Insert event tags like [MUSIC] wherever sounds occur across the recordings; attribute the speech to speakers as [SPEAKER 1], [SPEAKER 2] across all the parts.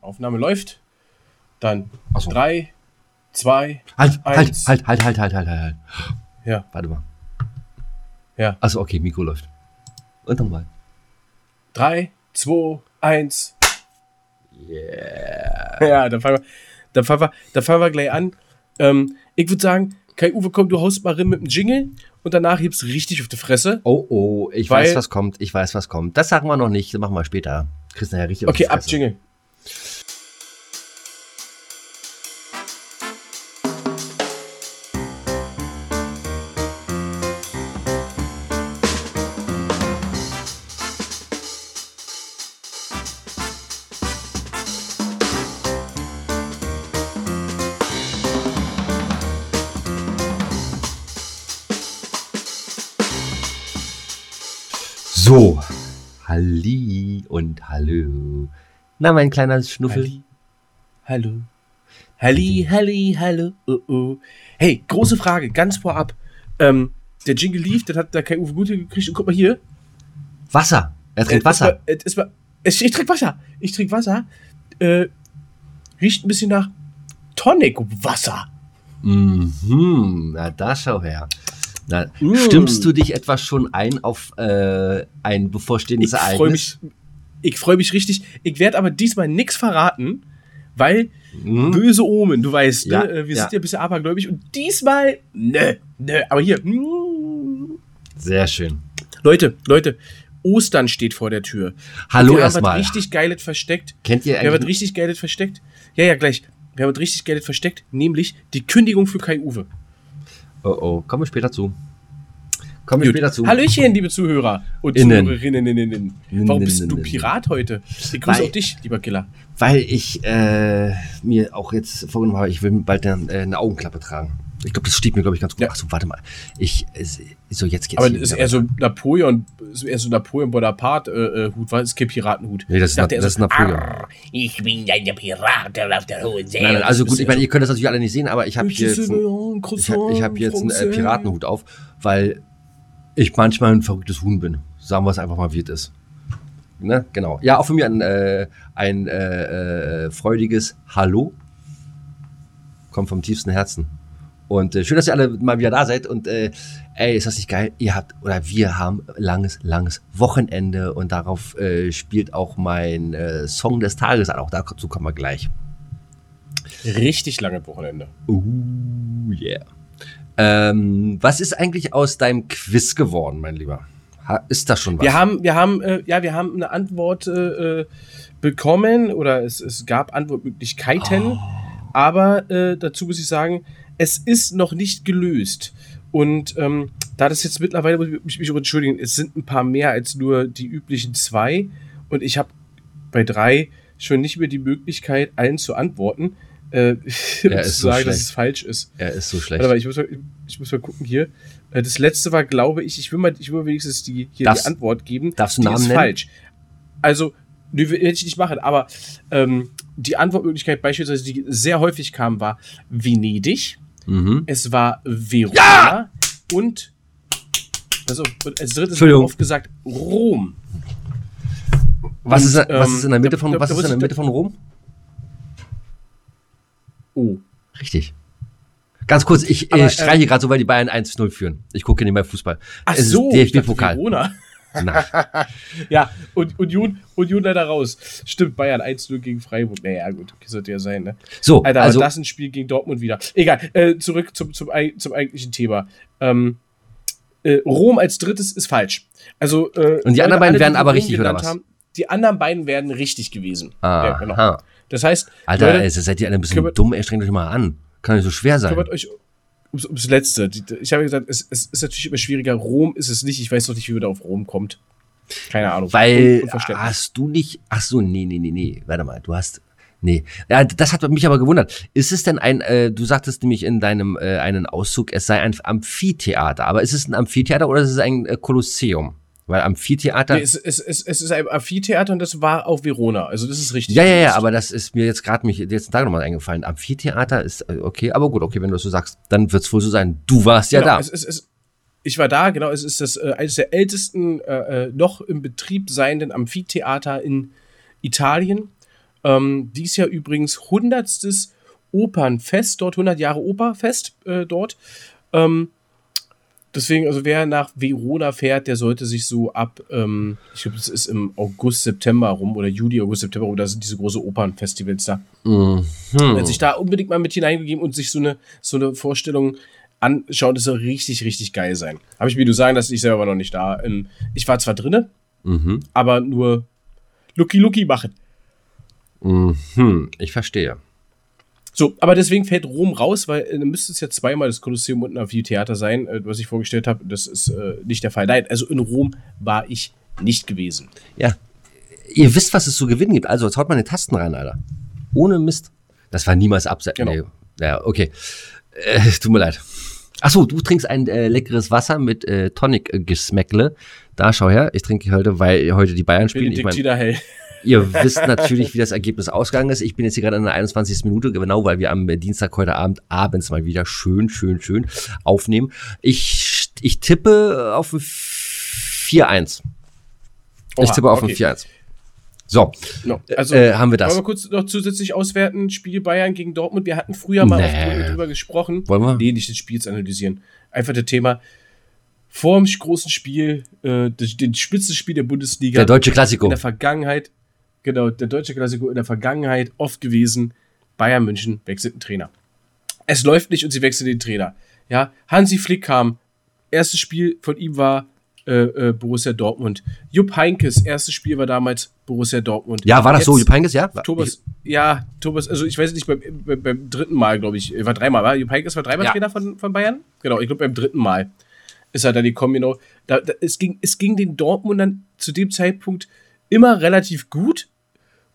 [SPEAKER 1] Aufnahme läuft. Dann
[SPEAKER 2] so.
[SPEAKER 1] drei, zwei,
[SPEAKER 2] Halt, halt,
[SPEAKER 1] eins.
[SPEAKER 2] halt, halt, halt, halt, halt, halt, halt.
[SPEAKER 1] Ja,
[SPEAKER 2] Warte mal.
[SPEAKER 1] ja.
[SPEAKER 2] Achso, okay, Mikro läuft. Und nochmal.
[SPEAKER 1] Drei, zwei, eins.
[SPEAKER 2] Yeah.
[SPEAKER 1] Ja, dann fangen wir, dann fangen wir, dann fangen wir gleich an. Ähm, ich würde sagen, Kai Uwe, komm, du haust mal rein mit dem Jingle und danach hebst du richtig auf die Fresse.
[SPEAKER 2] Oh, oh, ich weiß, was kommt. Ich weiß, was kommt. Das sagen wir noch nicht. Das machen wir später. Kriegst nachher richtig auf
[SPEAKER 1] Okay,
[SPEAKER 2] die
[SPEAKER 1] ab
[SPEAKER 2] Fresse.
[SPEAKER 1] Jingle.
[SPEAKER 2] Na, mein kleiner Schnuffel.
[SPEAKER 1] Halli, hallo. Halli, halli, hallo. Oh, oh. Hey, große Frage, ganz vorab. Ähm, der Jingle lief, das hat der Kai Uwe Gute gekriegt und guck mal hier.
[SPEAKER 2] Wasser. Er trinkt
[SPEAKER 1] Äh,
[SPEAKER 2] Wasser.
[SPEAKER 1] war- äh, war- es- ich trinke Wasser. Ich trinke Wasser. Äh, riecht ein bisschen nach Tonic-Wasser.
[SPEAKER 2] Mhm. Na, da schau her. Na,
[SPEAKER 1] Mm.
[SPEAKER 2] Stimmst du dich etwa schon ein auf äh, ein bevorstehendes
[SPEAKER 1] Ich
[SPEAKER 2] Ereignis?
[SPEAKER 1] freue mich, ich freue mich richtig. Ich werde aber diesmal nichts verraten, weil
[SPEAKER 2] Mhm.
[SPEAKER 1] böse Omen, du weißt,
[SPEAKER 2] Ja,
[SPEAKER 1] ne? wir
[SPEAKER 2] ja.
[SPEAKER 1] sind ja ein bisschen abergläubig und diesmal, ne, ne, aber hier.
[SPEAKER 2] Sehr schön.
[SPEAKER 1] Leute, Leute, Ostern steht vor der Tür.
[SPEAKER 2] Hallo
[SPEAKER 1] Und wir haben was
[SPEAKER 2] erstmal.
[SPEAKER 1] richtig Geiles versteckt.
[SPEAKER 2] Kennt ihr
[SPEAKER 1] Wir haben was
[SPEAKER 2] eigentlich?
[SPEAKER 1] richtig Geiles versteckt. Ja, ja, gleich. Wir haben was richtig Geiles versteckt, nämlich die Kündigung für Kai Uwe.
[SPEAKER 2] Oh oh, kommen wir später zu. Kommen wir später zu.
[SPEAKER 1] Hallöchen, liebe Zuhörer und
[SPEAKER 2] Innen.
[SPEAKER 1] Zuhörerinnen. innen. Warum bist du
[SPEAKER 2] Innen.
[SPEAKER 1] Pirat heute? Ich grüße
[SPEAKER 2] Weil-
[SPEAKER 1] auch dich, lieber Killer.
[SPEAKER 2] Weil ich äh, mir auch jetzt vorgenommen habe, ich will bald eine, äh, eine Augenklappe tragen. Ich glaube, das steht mir, glaube ich, ganz gut.
[SPEAKER 1] Ja.
[SPEAKER 2] Achso, warte mal. Ich, so jetzt geht's
[SPEAKER 1] Aber ist eher so Napoleon, ist eher so Napoleon Bonaparte äh, äh, Hut, das ist kein Piratenhut.
[SPEAKER 2] Nee, das ist,
[SPEAKER 1] Ich dachte
[SPEAKER 2] Na, das ist
[SPEAKER 1] so,
[SPEAKER 2] Napoleon.
[SPEAKER 1] "Arr, Ich bin der Pirat auf der hohen See.
[SPEAKER 2] Nein, nein, also gut, ich meine, ihr könnt das natürlich alle nicht sehen, aber ich habe hier jetzt, ein, ich hab, ich hab jetzt einen äh, Piratenhut auf, weil ich manchmal ein verrücktes Huhn bin. Sagen wir es einfach mal, wie es ist. Ne? Genau. Ja, auch von mir ein, äh, ein äh, äh, freudiges Hallo. Kommt vom tiefsten Herzen. Und äh, schön, dass ihr alle mal wieder da seid. Und äh, ey, ist das nicht geil? Ihr habt, oder wir haben langes, langes Wochenende und darauf äh, spielt auch mein Song des Tages an. Auch dazu kommen wir gleich.
[SPEAKER 1] Richtig lange Wochenende.
[SPEAKER 2] Uh, yeah. Ähm, was ist eigentlich aus deinem Quiz geworden, mein Lieber? Ha, ist das schon was?
[SPEAKER 1] Wir haben, wir haben, äh, ja, wir haben eine Antwort äh, bekommen oder es, es gab Antwortmöglichkeiten,
[SPEAKER 2] Oh.
[SPEAKER 1] aber äh, dazu muss ich sagen, es ist noch nicht gelöst. Und ähm, da das jetzt mittlerweile, muss ich mich entschuldigen, es sind ein paar mehr als nur die üblichen zwei und ich habe bei drei schon nicht mehr die Möglichkeit, allen zu antworten. Äh, und [LAUGHS]
[SPEAKER 2] ist
[SPEAKER 1] zu
[SPEAKER 2] so
[SPEAKER 1] sagen, dass
[SPEAKER 2] schlecht.
[SPEAKER 1] es falsch ist.
[SPEAKER 2] er ist so schlecht.
[SPEAKER 1] Warte mal, ich muss mal, ich muss mal gucken hier. Äh, Das letzte war, glaube ich, ich will mal, ich will mal wenigstens die, hier
[SPEAKER 2] Darfst-
[SPEAKER 1] die Antwort geben.
[SPEAKER 2] darfst du Namen
[SPEAKER 1] ist
[SPEAKER 2] nennen?
[SPEAKER 1] falsch. Also, nö, hätte ich nicht machen, aber ähm, die Antwortmöglichkeit beispielsweise, die sehr häufig kam, war Venedig,
[SPEAKER 2] mhm.
[SPEAKER 1] es war Verona und, also, als drittes wurde
[SPEAKER 2] Entschuldigung.
[SPEAKER 1] oft gesagt Rom.
[SPEAKER 2] Was,
[SPEAKER 1] Und,
[SPEAKER 2] ist, was
[SPEAKER 1] ähm,
[SPEAKER 2] ist in der Mitte von,
[SPEAKER 1] da-
[SPEAKER 2] was
[SPEAKER 1] da
[SPEAKER 2] ist in der Mitte von Rom?
[SPEAKER 1] Oh.
[SPEAKER 2] Richtig. Ganz kurz, ich
[SPEAKER 1] Aber,
[SPEAKER 2] äh, streiche gerade so, weil die Bayern 1-0 führen. Ich gucke nicht mehr Fußball.
[SPEAKER 1] Ach
[SPEAKER 2] es
[SPEAKER 1] so,
[SPEAKER 2] DFB-Pokal. [LAUGHS]
[SPEAKER 1] Ja, und Union, Union leider raus. Stimmt, Bayern 1-0 gegen Freiburg. Naja, gut, okay, sollte ja sein, ne?
[SPEAKER 2] So,
[SPEAKER 1] Alter,
[SPEAKER 2] also
[SPEAKER 1] das ist ein Spiel gegen Dortmund wieder. Egal, äh, zurück zum, zum, zum eigentlichen Thema. Ähm, äh, Rom als drittes ist falsch. Also, äh,
[SPEAKER 2] Und die anderen beiden wären aber richtig, oder was?
[SPEAKER 1] Haben, die anderen beiden wären richtig gewesen.
[SPEAKER 2] aha.
[SPEAKER 1] Ja, genau. Das heißt,
[SPEAKER 2] Alter,
[SPEAKER 1] Leute,
[SPEAKER 2] ey, seid ihr alle ein bisschen
[SPEAKER 1] kümmert-
[SPEAKER 2] dumm? Ey, strengt euch mal an. Kann nicht so schwer sein.
[SPEAKER 1] kümmert euch ums, ums Letzte. Ich habe gesagt, es, es ist natürlich immer schwieriger. Rom ist es nicht. Ich weiß noch nicht, wie man da auf Rom kommt. Keine Ahnung.
[SPEAKER 2] Weil hast du nicht. Ach so, nee, nee, nee, nee. Warte mal, du hast. Nee. Ja, das hat mich aber gewundert. Ist es denn ein, äh, du sagtest nämlich in deinem äh, einen Auszug, es sei ein Amphitheater. Aber ist es ein Amphitheater oder ist es ein äh, Kolosseum? Weil Amphitheater.
[SPEAKER 1] Nee, es, es, es, es ist ein Amphitheater und das war auf Verona. Also, das ist richtig.
[SPEAKER 2] ja, ja, ja, aber das ist mir jetzt gerade mich jetzt Tag nochmal eingefallen. Amphitheater ist äh, okay, aber gut, okay, wenn du das so sagst, dann wird es wohl so sein. Du warst ja
[SPEAKER 1] genau,
[SPEAKER 2] da.
[SPEAKER 1] Es, es, es, ich war da, genau. Es ist das äh, eines der ältesten äh, äh, noch im Betrieb seienden Amphitheater in Italien. Ähm, dies Jahr übrigens 100. Opernfest dort, 100 Jahre Operfest äh, dort. Ähm, deswegen, also wer nach Verona fährt, der sollte sich so ab, ähm, ich glaube, das ist im August, September rum oder Juli, August, September rum, da sind diese große Opernfestivals da. Mhm. Hat sich da unbedingt mal mit hineingegeben und sich so eine, so eine Vorstellung anschauen, das soll richtig, richtig geil sein. Habe ich mir du sagen, dass ich selber noch nicht da. Ähm, ich war zwar drinne, mhm. aber nur Lucky Lucky machen.
[SPEAKER 2] Mhm, ich verstehe.
[SPEAKER 1] So, aber deswegen fällt Rom raus, weil äh, müsste es ja zweimal das Kolosseum und ein Amphitheater sein, äh, was ich vorgestellt habe. Das ist äh, nicht der Fall. Nein, also in Rom war ich nicht gewesen.
[SPEAKER 2] Ja. Ihr wisst, was es zu gewinnen gibt. Also, jetzt haut mal eine Tasten rein, Alter. Ohne Mist. Das war niemals abseits. Genau. Nee. Ja, okay. Äh, tut mir leid. Achso, du trinkst ein äh, leckeres Wasser mit äh, Tonic-Geschmäckle. Da schau her, ich trinke heute, weil heute die Bayern spielen. Ich mein, Ihr wisst natürlich, wie das Ergebnis ausgegangen ist. Ich bin jetzt hier gerade in der 21. Minute, genau, weil wir am Dienstag heute Abend abends mal wieder schön, schön, schön aufnehmen. Ich, ich tippe auf ein 4-1. Ich tippe auf okay. ein 4-1. So,
[SPEAKER 1] no, also äh, haben wir das. Wollen wir kurz noch zusätzlich auswerten? Spiel Bayern gegen Dortmund. Wir hatten früher mal nee. drüber gesprochen.
[SPEAKER 2] Wollen wir?
[SPEAKER 1] Nee, nicht des Spiels analysieren. Einfach das Thema vor dem großen Spiel, äh, den Spitzenspiel der Bundesliga.
[SPEAKER 2] Der deutsche Klassiko.
[SPEAKER 1] In der Vergangenheit genau, der deutsche Klassiker in der Vergangenheit oft gewesen. Bayern München wechselt den Trainer. Es läuft nicht und sie wechseln den Trainer. Ja, Hansi Flick kam. Erstes Spiel von ihm war äh, äh, Borussia Dortmund. Jupp Heinkes, erstes Spiel war damals Borussia Dortmund.
[SPEAKER 2] Ja, war das Jetzt, so, Jupp Heinkes, ja?
[SPEAKER 1] Thomas, ja, Thomas, also ich weiß nicht, beim, beim, beim dritten Mal, glaube ich, war dreimal, war Jupp Heinkes war dreimal ja. Trainer von, von Bayern? Genau, ich glaube beim dritten Mal ist er dann die Kombi genau. Da, da, es, ging, es ging den Dortmundern zu dem Zeitpunkt immer relativ gut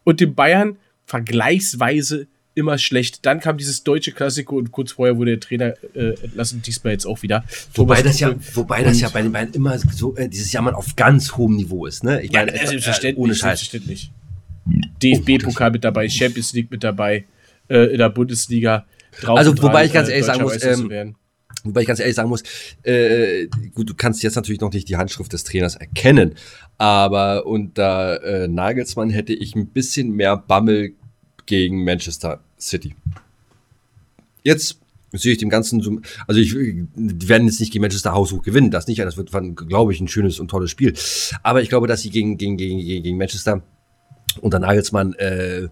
[SPEAKER 1] und den Bayern vergleichsweise immer schlecht. Dann kam dieses deutsche Klassiko und kurz vorher wurde der Trainer äh, entlassen, diesmal jetzt auch wieder.
[SPEAKER 2] Wobei das ja, wobei das ja bei den Bayern immer so äh, dieses Jammern auf ganz hohem Niveau ist, ne?
[SPEAKER 1] Ich ja, meine, äh, selbstverständlich, ohne Scheiß. Selbstverständlich. DFB-Pokal mit dabei, Champions League mit dabei, äh, in der Bundesliga.
[SPEAKER 2] also wobei ich ganz ehrlich sagen muss, ähm, Wobei ich ganz ehrlich sagen muss, äh, gut, du kannst jetzt natürlich noch nicht die Handschrift des Trainers erkennen, aber unter äh, Nagelsmann hätte ich ein bisschen mehr Bammel gegen Manchester City. Jetzt sehe ich dem Ganzen so, also ich, die werden jetzt nicht gegen Manchester haushoch gewinnen, das nicht, das wird, glaube ich, ein schönes und tolles Spiel. Aber ich glaube, dass sie gegen, gegen, gegen, gegen Manchester unter Nagelsmann äh,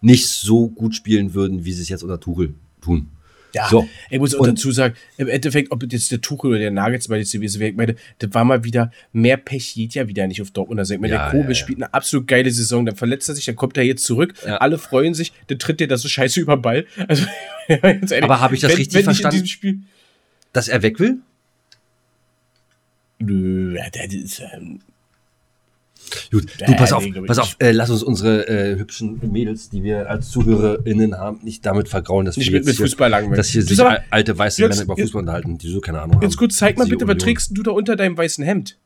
[SPEAKER 2] nicht so gut spielen würden, wie sie es jetzt unter Tuchel tun.
[SPEAKER 1] Ja, so. ich muss auch dazu sagen, im Endeffekt, ob jetzt der Tuchel oder der Nagelsmann jetzt gewesen wäre, ich meine, das war mal wieder, mehr Pech geht ja wieder nicht auf Dortmund. Also, ich meine, ja, der Kobe ja, ja. spielt eine absolut geile Saison, dann verletzt er sich, dann kommt er jetzt zurück, alle freuen sich, dann tritt der da so scheiße über den Ball. Also, [LAUGHS]
[SPEAKER 2] ehrlich, Aber habe ich das wenn, richtig wenn verstanden? Spiel, dass er weg will?
[SPEAKER 1] Nö, das ist, ähm,
[SPEAKER 2] Gut, du pass auf, pass auf, äh, lass uns unsere äh, hübschen Mädels, die wir als ZuhörerInnen haben, nicht damit vergrauen, dass wir
[SPEAKER 1] mit, mit Fußball
[SPEAKER 2] langweilen. Dass hier sich aber, alte weiße jetzt, Männer über Fußball unterhalten, die so keine Ahnung
[SPEAKER 1] haben. Jetzt gut, zeig mal bitte, was trägst du da unter deinem weißen Hemd?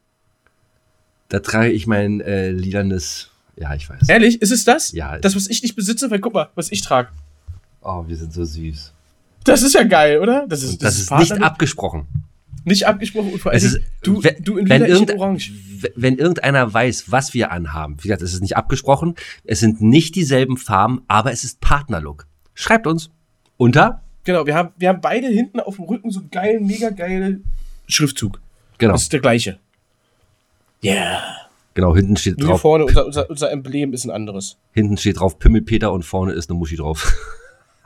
[SPEAKER 2] Da trage ich mein äh, lilanes, ja, ich weiß.
[SPEAKER 1] Ehrlich, ist es das?
[SPEAKER 2] Ja.
[SPEAKER 1] Das, was ich nicht besitze, weil guck mal, was ich trage.
[SPEAKER 2] Oh, wir sind so süß.
[SPEAKER 1] Das ist ja geil, oder?
[SPEAKER 2] Das ist, das, das ist, ist nicht abgesprochen.
[SPEAKER 1] Nicht abgesprochen und vor allem,
[SPEAKER 2] ist, du, wenn, du in wenn, irgend, Orange. wenn irgendeiner weiß, was wir anhaben, wie gesagt, es ist nicht abgesprochen, es sind nicht dieselben Farben, aber es ist Partnerlook. Schreibt uns unter.
[SPEAKER 1] Genau, wir haben, wir haben beide hinten auf dem Rücken so geilen, mega geile Schriftzug.
[SPEAKER 2] Genau.
[SPEAKER 1] Das ist der gleiche. Yeah.
[SPEAKER 2] Genau, hinten steht
[SPEAKER 1] Nur
[SPEAKER 2] drauf.
[SPEAKER 1] vorne, unser, unser, unser Emblem ist ein anderes.
[SPEAKER 2] Hinten steht drauf Pimmelpeter und vorne ist eine Muschi drauf. [LAUGHS]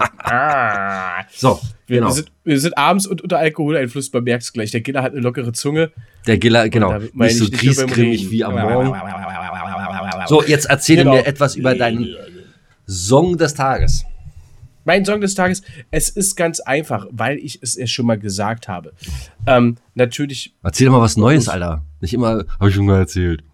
[SPEAKER 2] [LAUGHS]
[SPEAKER 1] So, wir, genau. wir, sind, wir sind abends und unter Alkoholeinfluss, man merkt es gleich. Der Giller hat eine lockere Zunge.
[SPEAKER 2] Der Giller, genau. Nicht so griesgrämig wie am Morgen. So, jetzt erzähle genau. mir etwas über deinen Song des Tages.
[SPEAKER 1] Mein Song des Tages, es ist ganz einfach, weil ich es ja schon mal gesagt habe. Ähm, natürlich.
[SPEAKER 2] Erzähl mal was Neues, Alter. Nicht immer, habe ich schon mal erzählt.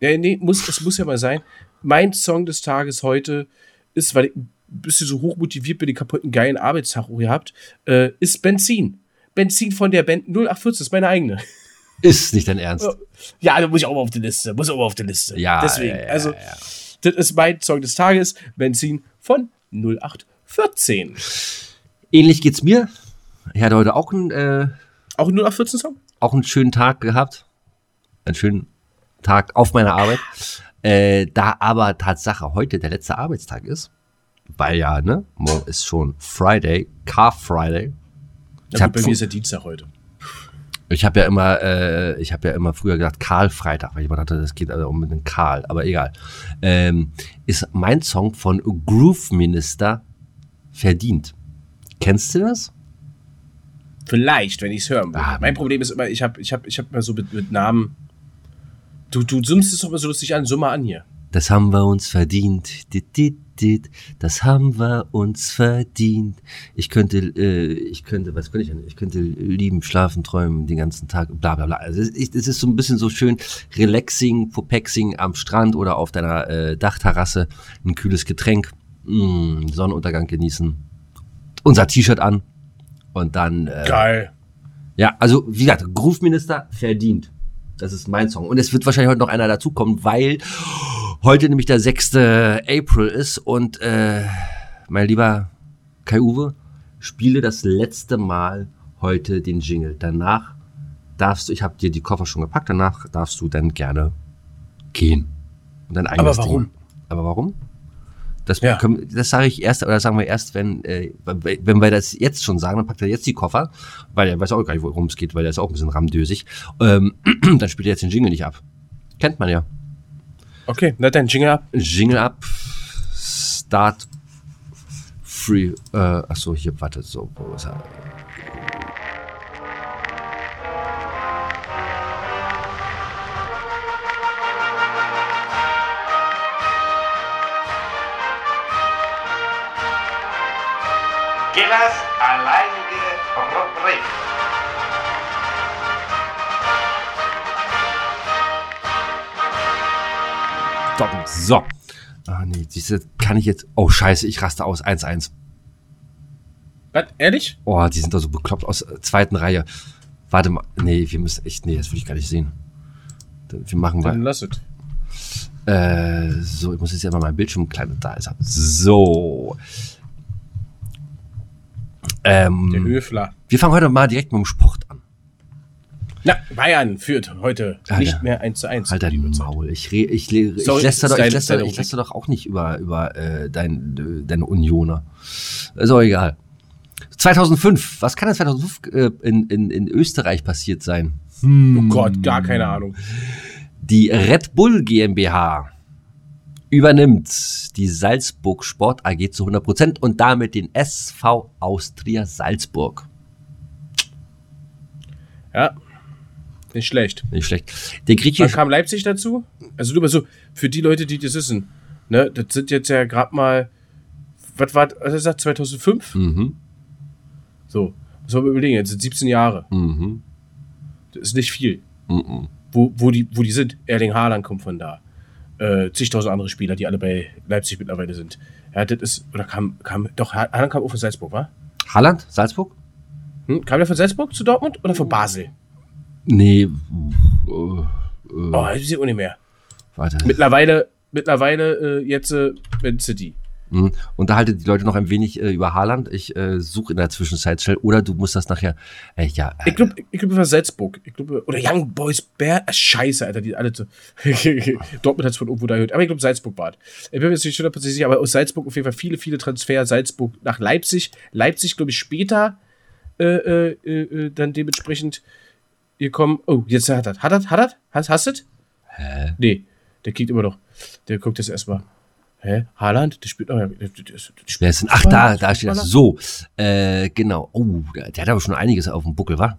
[SPEAKER 1] Ja, nee, muss, es muss ja mal sein. Mein Song des Tages heute ist, weil ich bisschen so hochmotiviert bin, den kaputten geilen Arbeitstag gehabt, äh, ist Benzin. Benzin von der Band 0814, das ist meine eigene.
[SPEAKER 2] Ist nicht dein Ernst.
[SPEAKER 1] Ja, da muss ich auch mal auf die Liste. Muss auch mal auf die Liste.
[SPEAKER 2] Ja.
[SPEAKER 1] Deswegen,
[SPEAKER 2] ja, ja,
[SPEAKER 1] also, das ist mein Song des Tages. Benzin von 0814.
[SPEAKER 2] Ähnlich geht's mir. Ich hatte heute auch einen. Äh,
[SPEAKER 1] auch einen 0814-Song?
[SPEAKER 2] Auch einen schönen Tag gehabt. Einen schönen Tag auf meiner Arbeit. Äh, da aber Tatsache heute der letzte Arbeitstag ist, weil ja, ne, morgen ist schon Friday, Car Friday.
[SPEAKER 1] Ja, gut, bei mir ist ja Dienstag heute.
[SPEAKER 2] Ich habe ja immer, äh, ich habe ja immer früher gesagt Karl Freitag, weil ich immer dachte, das geht also um den Karl, aber egal. Ähm, ist mein Song von Groove Minister verdient. Kennst du das?
[SPEAKER 1] Vielleicht, wenn ich es hören. Ah, mein Problem ist immer, ich habe ich hab, ich hab immer so mit, mit Namen. Du, du summst es doch immer so lustig an, summ mal an hier.
[SPEAKER 2] Das haben wir uns verdient. Das haben wir uns verdient. Ich könnte, äh, ich könnte, was könnte ich denn? Ich könnte lieben, schlafen, träumen den ganzen Tag, bla bla bla. Also es ist so ein bisschen so schön relaxing, popexing am Strand oder auf deiner äh, Dachterrasse, ein kühles Getränk, mh, mm, Sonnenuntergang genießen, unser T-Shirt an und dann.
[SPEAKER 1] Äh, Geil.
[SPEAKER 2] Ja, also wie gesagt, Groove-Minister verdient. Das ist mein Song. Und es wird wahrscheinlich heute noch einer dazukommen, weil heute nämlich der 6. April ist und äh, mein lieber Kai Uwe, spiele das letzte Mal heute den Jingle. Danach darfst du, ich habe dir die Koffer schon gepackt, danach darfst du dann gerne gehen.
[SPEAKER 1] Und dann Aber warum? Ding.
[SPEAKER 2] Aber warum? Das, ja. das sage ich erst, oder sagen wir erst, wenn, äh, wenn wir das jetzt schon sagen, dann packt er jetzt die Koffer, weil er weiß auch gar nicht, worum es geht, weil er ist auch ein bisschen ramdösig. Ähm, [CLEARS THROAT] dann spielt er jetzt den Jingle nicht ab. Kennt man ja.
[SPEAKER 1] Okay, na dann Jingle ab.
[SPEAKER 2] Jingle ab. Start free. Äh, achso, hier, warte, so, wo ist er?
[SPEAKER 1] Gillas alleinige Rubrik.
[SPEAKER 2] So. Ah, nee, diese kann ich jetzt. Oh, scheiße, ich raste aus. 1-1.
[SPEAKER 1] Was? Ehrlich?
[SPEAKER 2] Oh, die sind doch so bekloppt aus der zweiten Reihe. Warte mal. Nee, wir müssen echt. Nee, das will ich gar nicht sehen. Wir machen
[SPEAKER 1] Dann lass es.
[SPEAKER 2] Äh, so, ich muss jetzt ja mal mein Bildschirm klein da ist. So.
[SPEAKER 1] Ähm, Der Höfler.
[SPEAKER 2] Wir fangen heute mal direkt mit dem Sport.
[SPEAKER 1] Na, Bayern führt heute Alter, nicht mehr 1 zu 1.
[SPEAKER 2] Halt dein Maul. Ich, re, ich, ich, ich, Sorry, lässt doch, ich, lässt ich lässt doch auch nicht über, über äh, dein, deine Unioner. Ist auch egal. 2005, was kann denn 2005 äh, in, in, in Österreich passiert sein?
[SPEAKER 1] Hm. Oh Gott, gar keine Ahnung.
[SPEAKER 2] Die Red Bull GmbH übernimmt die Salzburg Sport AG zu 100% und damit den SV Austria Salzburg.
[SPEAKER 1] Ja, nicht schlecht.
[SPEAKER 2] Nicht schlecht. Der griechische
[SPEAKER 1] Wann kam Leipzig dazu? Also nur mal so, für die Leute, die das wissen, ne, das sind jetzt ja gerade mal, was war, was ist das, 2005?
[SPEAKER 2] Mhm.
[SPEAKER 1] So, muss man überlegen, jetzt sind 17 Jahre.
[SPEAKER 2] Mhm.
[SPEAKER 1] Das ist nicht viel.
[SPEAKER 2] Mhm.
[SPEAKER 1] Wo, wo, die, wo die sind. Erling Haaland kommt von da. Äh, zigtausend andere Spieler, die alle bei Leipzig mittlerweile sind. Ja, das ist, oder kam, kam, doch, Haaland kam auch von Salzburg, wa?
[SPEAKER 2] Haaland? Salzburg?
[SPEAKER 1] Hm? Kam der von Salzburg zu Dortmund oder von Basel?
[SPEAKER 2] Nee. Äh,
[SPEAKER 1] äh, oh, das ist auch nicht mehr. Warte. Mittlerweile, mittlerweile äh, jetzt äh, Man City.
[SPEAKER 2] Mhm. Unterhalte die Leute noch ein wenig äh, über Haaland. Ich äh, suche in der Zwischenzeit schnell. Oder du musst das nachher. Äh, ja.
[SPEAKER 1] Ich glaube, ich glaube über Salzburg. Ich glaube, oder Young Boys Bär. Äh, Scheiße, Alter, die alle zu. [LAUGHS] Dortmund hat es von irgendwo da gehört. Aber ich glaube, Salzburg war Ich bin mir jetzt nicht hundertprozentig sicher, aber aus Salzburg auf jeden Fall viele, viele Transfer. Salzburg nach Leipzig. Leipzig, glaube ich, später äh, äh, äh, dann dementsprechend gekommen. Oh, jetzt hat er. Hat er? Hat er? Hast, hast du
[SPEAKER 2] Hä?
[SPEAKER 1] Nee, der kickt immer noch. Der guckt jetzt erstmal. Hä? Haaland? Der spielt noch. Der, der, der
[SPEAKER 2] spielt sind, ach, da, da steht das. So, äh, genau. Oh, der, hat aber schon einiges auf dem Buckel, wa?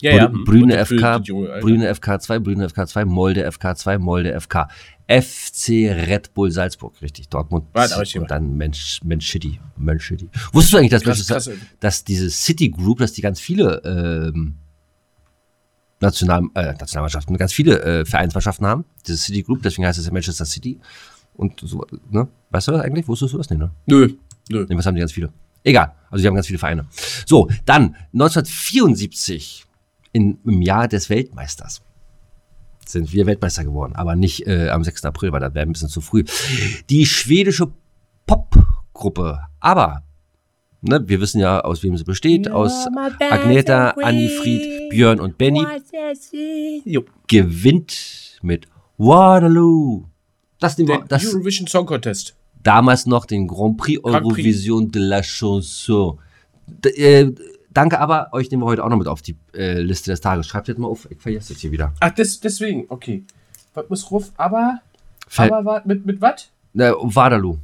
[SPEAKER 1] Ja, ja.
[SPEAKER 2] Brüne FK, Brüne FK 2, Brüne FK 2, Molde FK 2, Molde FK. FC Red Bull Salzburg, richtig. Dortmund
[SPEAKER 1] Warte,
[SPEAKER 2] und dann Mensch, Mensch City. Mensch City. Wusstest du eigentlich, dass, krass, krass. dass diese City Group, dass die ganz viele ähm, National, äh, Nationalmannschaften, ganz viele äh, Vereinsmannschaften haben, diese City Group, deswegen heißt es ja Manchester City. Und so, ne? Weißt du das eigentlich? Wusstest du das nicht, ne?
[SPEAKER 1] Nö. Nö.
[SPEAKER 2] Nee, was haben die ganz viele? Egal. Also, die haben ganz viele Vereine. So, dann 1974 in, im Jahr des Weltmeisters sind wir Weltmeister geworden, aber nicht äh, am 6. April, weil das wäre ein bisschen zu früh. Die schwedische Popgruppe, aber ne, wir wissen ja, aus wem sie besteht, aus Agneta, Annifried, Björn und Benny, gewinnt mit Waterloo Das nehmen wir. Das,
[SPEAKER 1] Eurovision Song Contest.
[SPEAKER 2] Damals noch den Grand Prix Eurovision Prix. de la Chanson. D äh, danke aber, euch nehmen wir heute auch noch mit auf die äh, Liste des Tages. Schreibt jetzt mal auf, ich vergesse jetzt hier wieder.
[SPEAKER 1] Ach, des, deswegen, okay. Was muss ruf, aber, Ver aber mit, mit was?
[SPEAKER 2] Äh, Waterloo.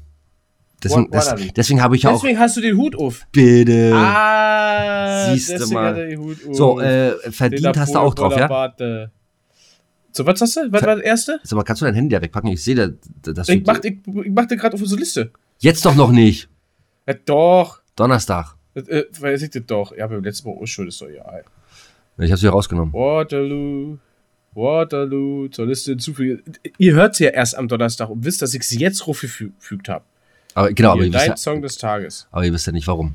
[SPEAKER 2] Deswegen, das, deswegen habe ich
[SPEAKER 1] deswegen
[SPEAKER 2] auch.
[SPEAKER 1] Deswegen hast du den Hut auf.
[SPEAKER 2] Bitte.
[SPEAKER 1] Ah,
[SPEAKER 2] Siehst du mal. So, äh, verdient hast du auch drauf, ja?
[SPEAKER 1] Barte. So, was hast du? Was war das erste?
[SPEAKER 2] Sag mal, kannst du dein Handy da wegpacken? Ich sehe da,
[SPEAKER 1] dass ich mach, ich, ich mach dir gerade auf unsere Liste.
[SPEAKER 2] Jetzt doch noch nicht.
[SPEAKER 1] Ja, doch.
[SPEAKER 2] Donnerstag.
[SPEAKER 1] Äh, weiß ich das doch. Ja, beim letzten Mal Urschuld ist doch ja.
[SPEAKER 2] Ich hab's wieder rausgenommen.
[SPEAKER 1] Waterloo. Waterloo zur Liste hinzufügen. Ihr hört es ja erst am Donnerstag und wisst, dass ich sie jetzt hochgefügt habe.
[SPEAKER 2] Aber genau, aber
[SPEAKER 1] ihr wisst ja, des Tages.
[SPEAKER 2] Aber ihr wisst ja nicht warum.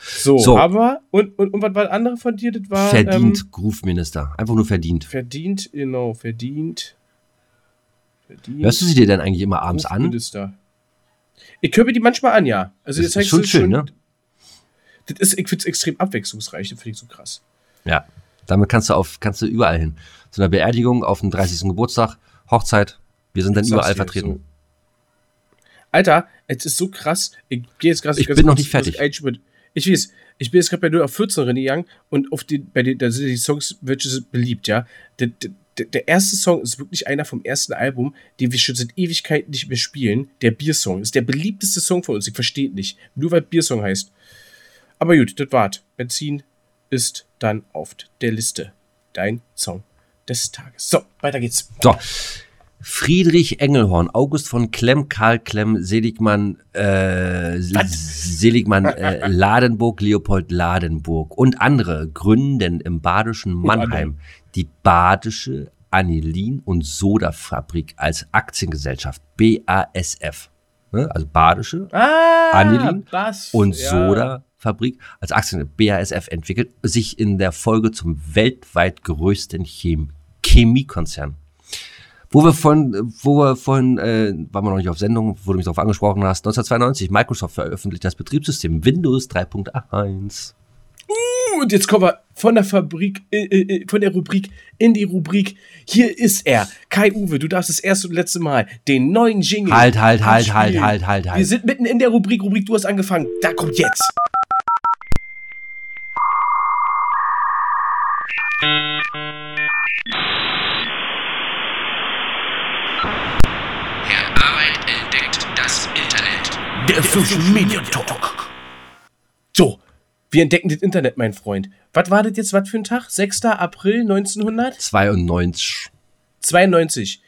[SPEAKER 1] So, so. aber, und, und, und was war das andere von dir? Das war.
[SPEAKER 2] Verdient, ähm, Groove-Minister. Einfach nur verdient.
[SPEAKER 1] Verdient, genau, verdient.
[SPEAKER 2] verdient. Hörst du sie dir denn eigentlich immer abends an?
[SPEAKER 1] Minister. Ich höre mir die manchmal an, ja. Also,
[SPEAKER 2] das, das ist schon schön, schon, ne?
[SPEAKER 1] Das ist, ich finde es extrem abwechslungsreich, das finde ich so krass.
[SPEAKER 2] Ja, damit kannst du auf, kannst du überall hin. Zu einer Beerdigung, auf dem 30. Geburtstag, Hochzeit, wir sind dann überall vertreten. So.
[SPEAKER 1] Alter, es ist so krass. Ich gehe jetzt gerade.
[SPEAKER 2] Ich bin noch nicht fertig.
[SPEAKER 1] Ich weiß, ich bin jetzt gerade bei 0 auf 14 gegangen und auf die, bei den, da sind die Songs welche beliebt, ja. Der, der, der, erste Song ist wirklich einer vom ersten Album, den wir schon seit Ewigkeiten nicht mehr spielen. Der Biersong ist der beliebteste Song von uns. Ich verstehe nicht. Nur weil Biersong heißt. Aber gut, das war's. Benzin ist dann auf der Liste. Dein Song des Tages. So, weiter geht's.
[SPEAKER 2] So. Friedrich Engelhorn, August von Klemm, Karl Klemm, Seligmann, äh, Seligmann, äh, Ladenburg, Leopold Ladenburg und andere gründen im badischen Mannheim die Badische Anilin- und Sodafabrik als Aktiengesellschaft, BASF. Ne? Also Badische
[SPEAKER 1] ah,
[SPEAKER 2] Anilin und ja. Sodafabrik als Aktiengesellschaft, BASF entwickelt, sich in der Folge zum weltweit größten Chem Chemiekonzern wo wir von, wo wir vorhin, äh, waren wir noch nicht auf Sendung, wo du mich darauf angesprochen hast, 1992, Microsoft veröffentlicht das Betriebssystem Windows 3.1.
[SPEAKER 1] Uh, und jetzt kommen wir von der Fabrik, äh, äh, von der Rubrik in die Rubrik. Hier ist er. Kai Uwe, du darfst das erste und letzte Mal den neuen Jingle.
[SPEAKER 2] Halt, halt, halt, halt, halt, halt, halt.
[SPEAKER 1] Wir sind mitten in der Rubrik. Rubrik, du hast angefangen. Da kommt jetzt. Der Social Media Talk. So, wir entdecken das Internet, mein Freund. Was war das jetzt, was für ein Tag? 6. April 1992. 92.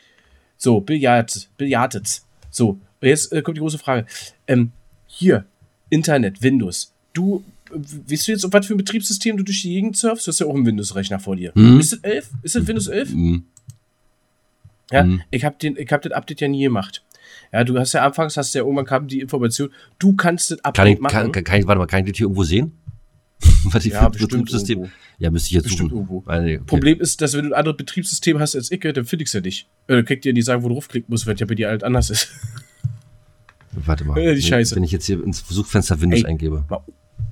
[SPEAKER 1] So, Billard, Billardets. So, jetzt äh, kommt die große Frage. Ähm, hier, Internet, Windows. Du, weißt du jetzt, auf was für ein Betriebssystem du durch die Gegend surfst? Du hast ja auch einen Windows-Rechner vor dir. Mhm. Ist das 11? Ist das Windows 11? Mhm. Ja, mhm. ich habe hab das Update ja nie gemacht. Ja, du hast ja anfangs, hast ja irgendwann kam die Information, du kannst das
[SPEAKER 2] Update kann ich, machen. Kann, kann, ich, warte mal, kann ich das hier irgendwo sehen? [LAUGHS]
[SPEAKER 1] Was ich ja, für Betriebssystem.
[SPEAKER 2] Irgendwo. Ja, müsste ich jetzt bestimmt
[SPEAKER 1] suchen. Irgendwo. Okay. Problem ist, dass wenn du ein anderes Betriebssystem hast als ich, dann finde ich es ja nicht. Äh, dann kriegt dir nicht sagen, wo du draufklicken musst, wenn es ja bei dir halt anders ist. [LAUGHS]
[SPEAKER 2] Warte mal. [LAUGHS]
[SPEAKER 1] Die Scheiße.
[SPEAKER 2] Wenn ich jetzt hier ins Suchfenster Windows Ey, eingebe.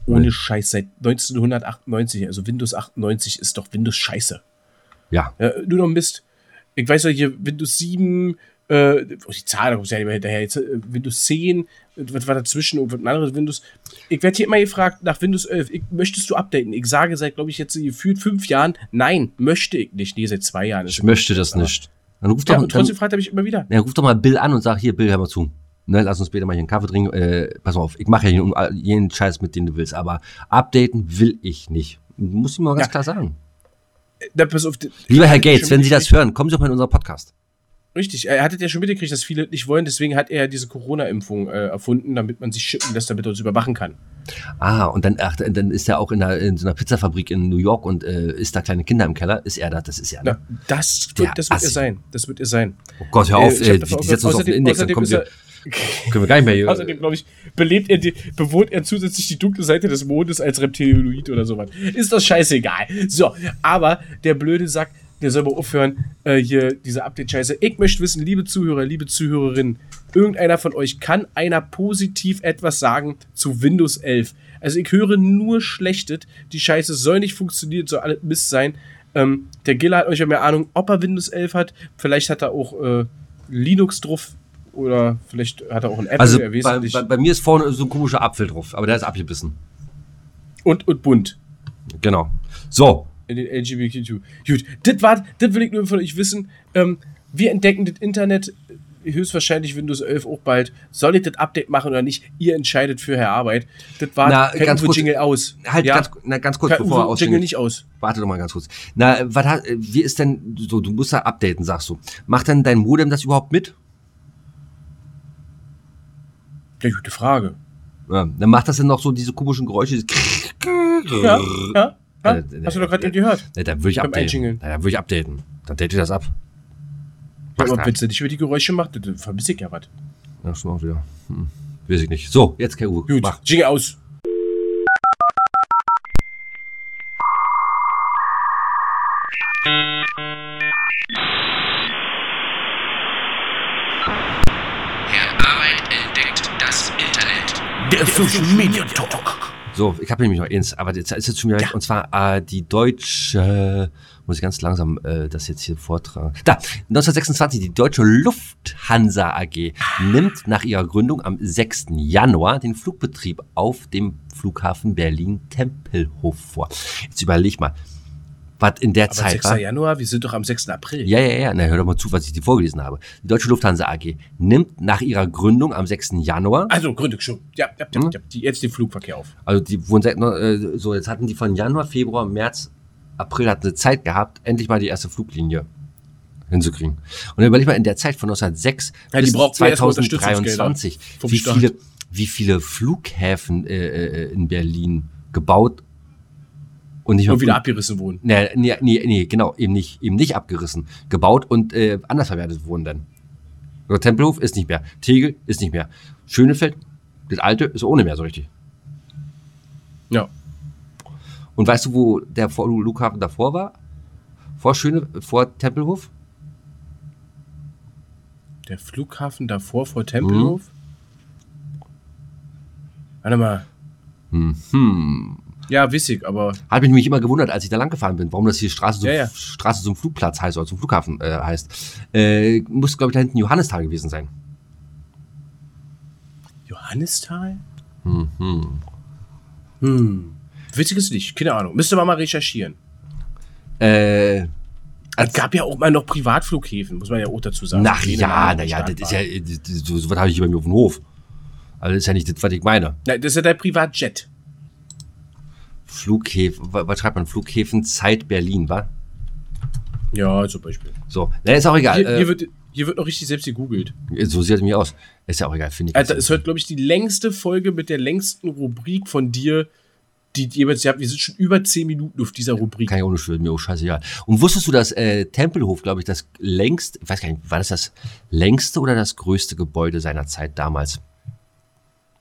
[SPEAKER 1] Ohne Weil. Scheiß, seit 1998, also Windows 98 ist doch Windows scheiße.
[SPEAKER 2] Ja.
[SPEAKER 1] ja nur noch Mist. Ich weiß ja hier, Windows 7, äh, oh, die Zahl, da kommst du ja nicht mehr hinterher. Jetzt, äh, Windows 10, was war dazwischen, irgendwas anderes Windows. Ich werde hier immer gefragt nach Windows 11. Ich, möchtest du updaten? Ich sage seit, glaube ich, jetzt gefühlt fünf Jahren, nein, möchte ich nicht. Nee, seit zwei Jahren.
[SPEAKER 2] Ich möchte das nicht.
[SPEAKER 1] Dann ruf doch, ja, und trotzdem fragt er mich immer wieder.
[SPEAKER 2] Ja, ruf doch mal Bill an und sag, hier, Bill, hör mal zu. Ne, lass uns später mal hier einen Kaffee trinken. Äh, pass mal auf, ich mache ja hier jeden Scheiß, mit dem du willst, aber updaten will ich nicht. Muss ich mal ganz ja. klar sagen.
[SPEAKER 1] Da, pass auf,
[SPEAKER 2] Lieber Herr Gates, wenn Sie das hören, kommen Sie doch mal in unseren Podcast.
[SPEAKER 1] Richtig, er hat ja schon mitgekriegt, dass viele nicht wollen, deswegen hat er diese Corona-Impfung äh, erfunden, damit man sich schippen lässt, damit er uns überwachen kann.
[SPEAKER 2] Ah, und dann, ach, dann ist er auch in, einer, in so einer Pizzafabrik in New York und äh, ist da kleine Kinder im Keller. Ist er da? Das ist er.
[SPEAKER 1] Ne? Na, das, wird, das wird er sein. Das wird er sein.
[SPEAKER 2] Oh Gott, hör auf, äh, die, die setzen uns auf den Index, dann kommen wir. [LAUGHS] Können wir gar nicht mehr hier.
[SPEAKER 1] Außerdem, glaube ich, belebt er die, bewohnt er zusätzlich die dunkle Seite des Mondes als Reptiloid oder sowas. Ist das scheißegal. So, aber der blöde Sack, der soll mal aufhören, äh, hier diese Update-Scheiße. Ich möchte wissen, liebe Zuhörer, liebe Zuhörerinnen, irgendeiner von euch kann einer positiv etwas sagen zu Windows 11. Also ich höre nur Schlechtes. Die Scheiße soll nicht funktionieren, soll alles Mist sein. Ähm, der Giller hat euch ja mehr Ahnung, ob er Windows 11 hat. Vielleicht hat er auch äh, Linux drauf. Oder vielleicht hat er auch ein
[SPEAKER 2] Apple. Also bei, bei, bei, mir ist vorne so ein komischer Apfel drauf, aber der ist abgebissen.
[SPEAKER 1] Und, und bunt.
[SPEAKER 2] Genau. So.
[SPEAKER 1] In den LGBTQ. Gut, das war, das will ich nur von euch wissen. Ähm, wir entdecken das Internet höchstwahrscheinlich Windows 11 auch bald. Soll ich das Update machen oder nicht? Ihr entscheidet für Herr Arbeit. Das war
[SPEAKER 2] na, ganz kurz,
[SPEAKER 1] Jingle aus.
[SPEAKER 2] Halt ja? ganz, na, ganz kurz,
[SPEAKER 1] Kein bevor er Jingle nicht aus.
[SPEAKER 2] Warte doch mal ganz kurz. Na, was hat, wie ist denn so, du musst da updaten, sagst du. Macht denn dein Modem das überhaupt mit?
[SPEAKER 1] Ja, gute Frage.
[SPEAKER 2] Ja, dann macht das denn noch so diese komischen Geräusche.
[SPEAKER 1] Ja, ja. Ja. Äh, Hast du doch gerade gehört?
[SPEAKER 2] Ja, dann würde ich updaten. Na, dann würde ich updaten. Dann date ich das ab.
[SPEAKER 1] Aber wenn du nicht über die Geräusche macht, dann vermisse ich ja was.
[SPEAKER 2] Ja, schon auch wieder. Hm. Weiß ich nicht. So, jetzt kein Uhr.
[SPEAKER 1] Gut, mach. Jingle aus.
[SPEAKER 3] Herr Arbeit entdeckt das Internet.
[SPEAKER 1] Der Social Media Talk.
[SPEAKER 2] So, ich habe nämlich noch eins, aber jetzt ist jetzt schon wieder, ja. und zwar äh, die deutsche, muss ich ganz langsam äh, das jetzt hier vortragen. Da, 1926, die deutsche Lufthansa AG nimmt nach ihrer Gründung am 6. Januar den Flugbetrieb auf dem Flughafen Berlin-Tempelhof vor. Jetzt überleg mal, was in der
[SPEAKER 1] Aber
[SPEAKER 2] Zeit
[SPEAKER 1] 6. war. Januar, wir sind doch am 6. April.
[SPEAKER 2] Ja, ja, ja, na, hör doch mal zu, was ich dir vorgelesen habe. Die Deutsche Lufthansa AG nimmt nach ihrer Gründung am 6. Januar.
[SPEAKER 1] Also Gründung schon. Ja, ja, ja, hm? ja die, jetzt den Flugverkehr auf.
[SPEAKER 2] Also die wurden seit, äh, so, jetzt hatten die von Januar, Februar, März, April hatten sie Zeit gehabt, endlich mal die erste Fluglinie hinzukriegen. Und dann überleg mal, in der Zeit von 1906
[SPEAKER 1] ja, bis
[SPEAKER 2] 2023, wie viele, wie viele Flughäfen äh, äh, in Berlin gebaut und nicht
[SPEAKER 1] und wieder abgerissen wurden.
[SPEAKER 2] Nee, nee, nee, nee, genau, eben nicht, eben nicht abgerissen. Gebaut und äh, anders verwertet wurden dann. So, Tempelhof ist nicht mehr. Tegel ist nicht mehr. Schönefeld, das alte, ist ohne mehr so richtig.
[SPEAKER 1] Ja.
[SPEAKER 2] Und weißt du, wo der Flughafen davor war? Vor Schöne, vor Tempelhof?
[SPEAKER 1] Der Flughafen davor vor Tempelhof? Mhm. Warte mal.
[SPEAKER 2] Mhm.
[SPEAKER 1] Ja, wissig, aber.
[SPEAKER 2] Ich mich immer gewundert, als ich da lang gefahren bin, warum das hier Straße, zum, ja, ja. Straße zum Flugplatz heißt oder zum Flughafen äh, heißt. Äh, muss, glaube ich, da hinten Johannisthal gewesen sein.
[SPEAKER 1] Johannisthal?
[SPEAKER 2] Mhm.
[SPEAKER 1] Hm. Witziges nicht, keine Ahnung. Müsste man mal recherchieren.
[SPEAKER 2] Äh.
[SPEAKER 1] Es gab ja auch mal noch Privatflughäfen, muss man ja auch dazu sagen.
[SPEAKER 2] Ach ja, naja, das ist ja, so, so was habe ich bei mir auf dem Hof. Also das ist ja nicht das, was ich meine.
[SPEAKER 1] Nein, das ist ja dein Privatjet.
[SPEAKER 2] Flughäfen, was schreibt man? Flughäfen Zeit Berlin, wa?
[SPEAKER 1] Ja, zum Beispiel.
[SPEAKER 2] So, na, ist auch egal.
[SPEAKER 1] Hier, hier, wird, hier wird noch richtig selbst gegoogelt.
[SPEAKER 2] So sieht es mir aus. Ist ja auch egal, finde ich.
[SPEAKER 1] Alter, es hört, glaube ich, die längste Folge mit der längsten Rubrik von dir, die jeweils, wir sind schon über 10 Minuten auf dieser Rubrik.
[SPEAKER 2] Kann ich auch nicht schwören, mir auch scheißegal. Und wusstest du, dass äh, Tempelhof, glaube ich, das längst, ich weiß gar nicht, war das das längste oder das größte Gebäude seiner Zeit damals?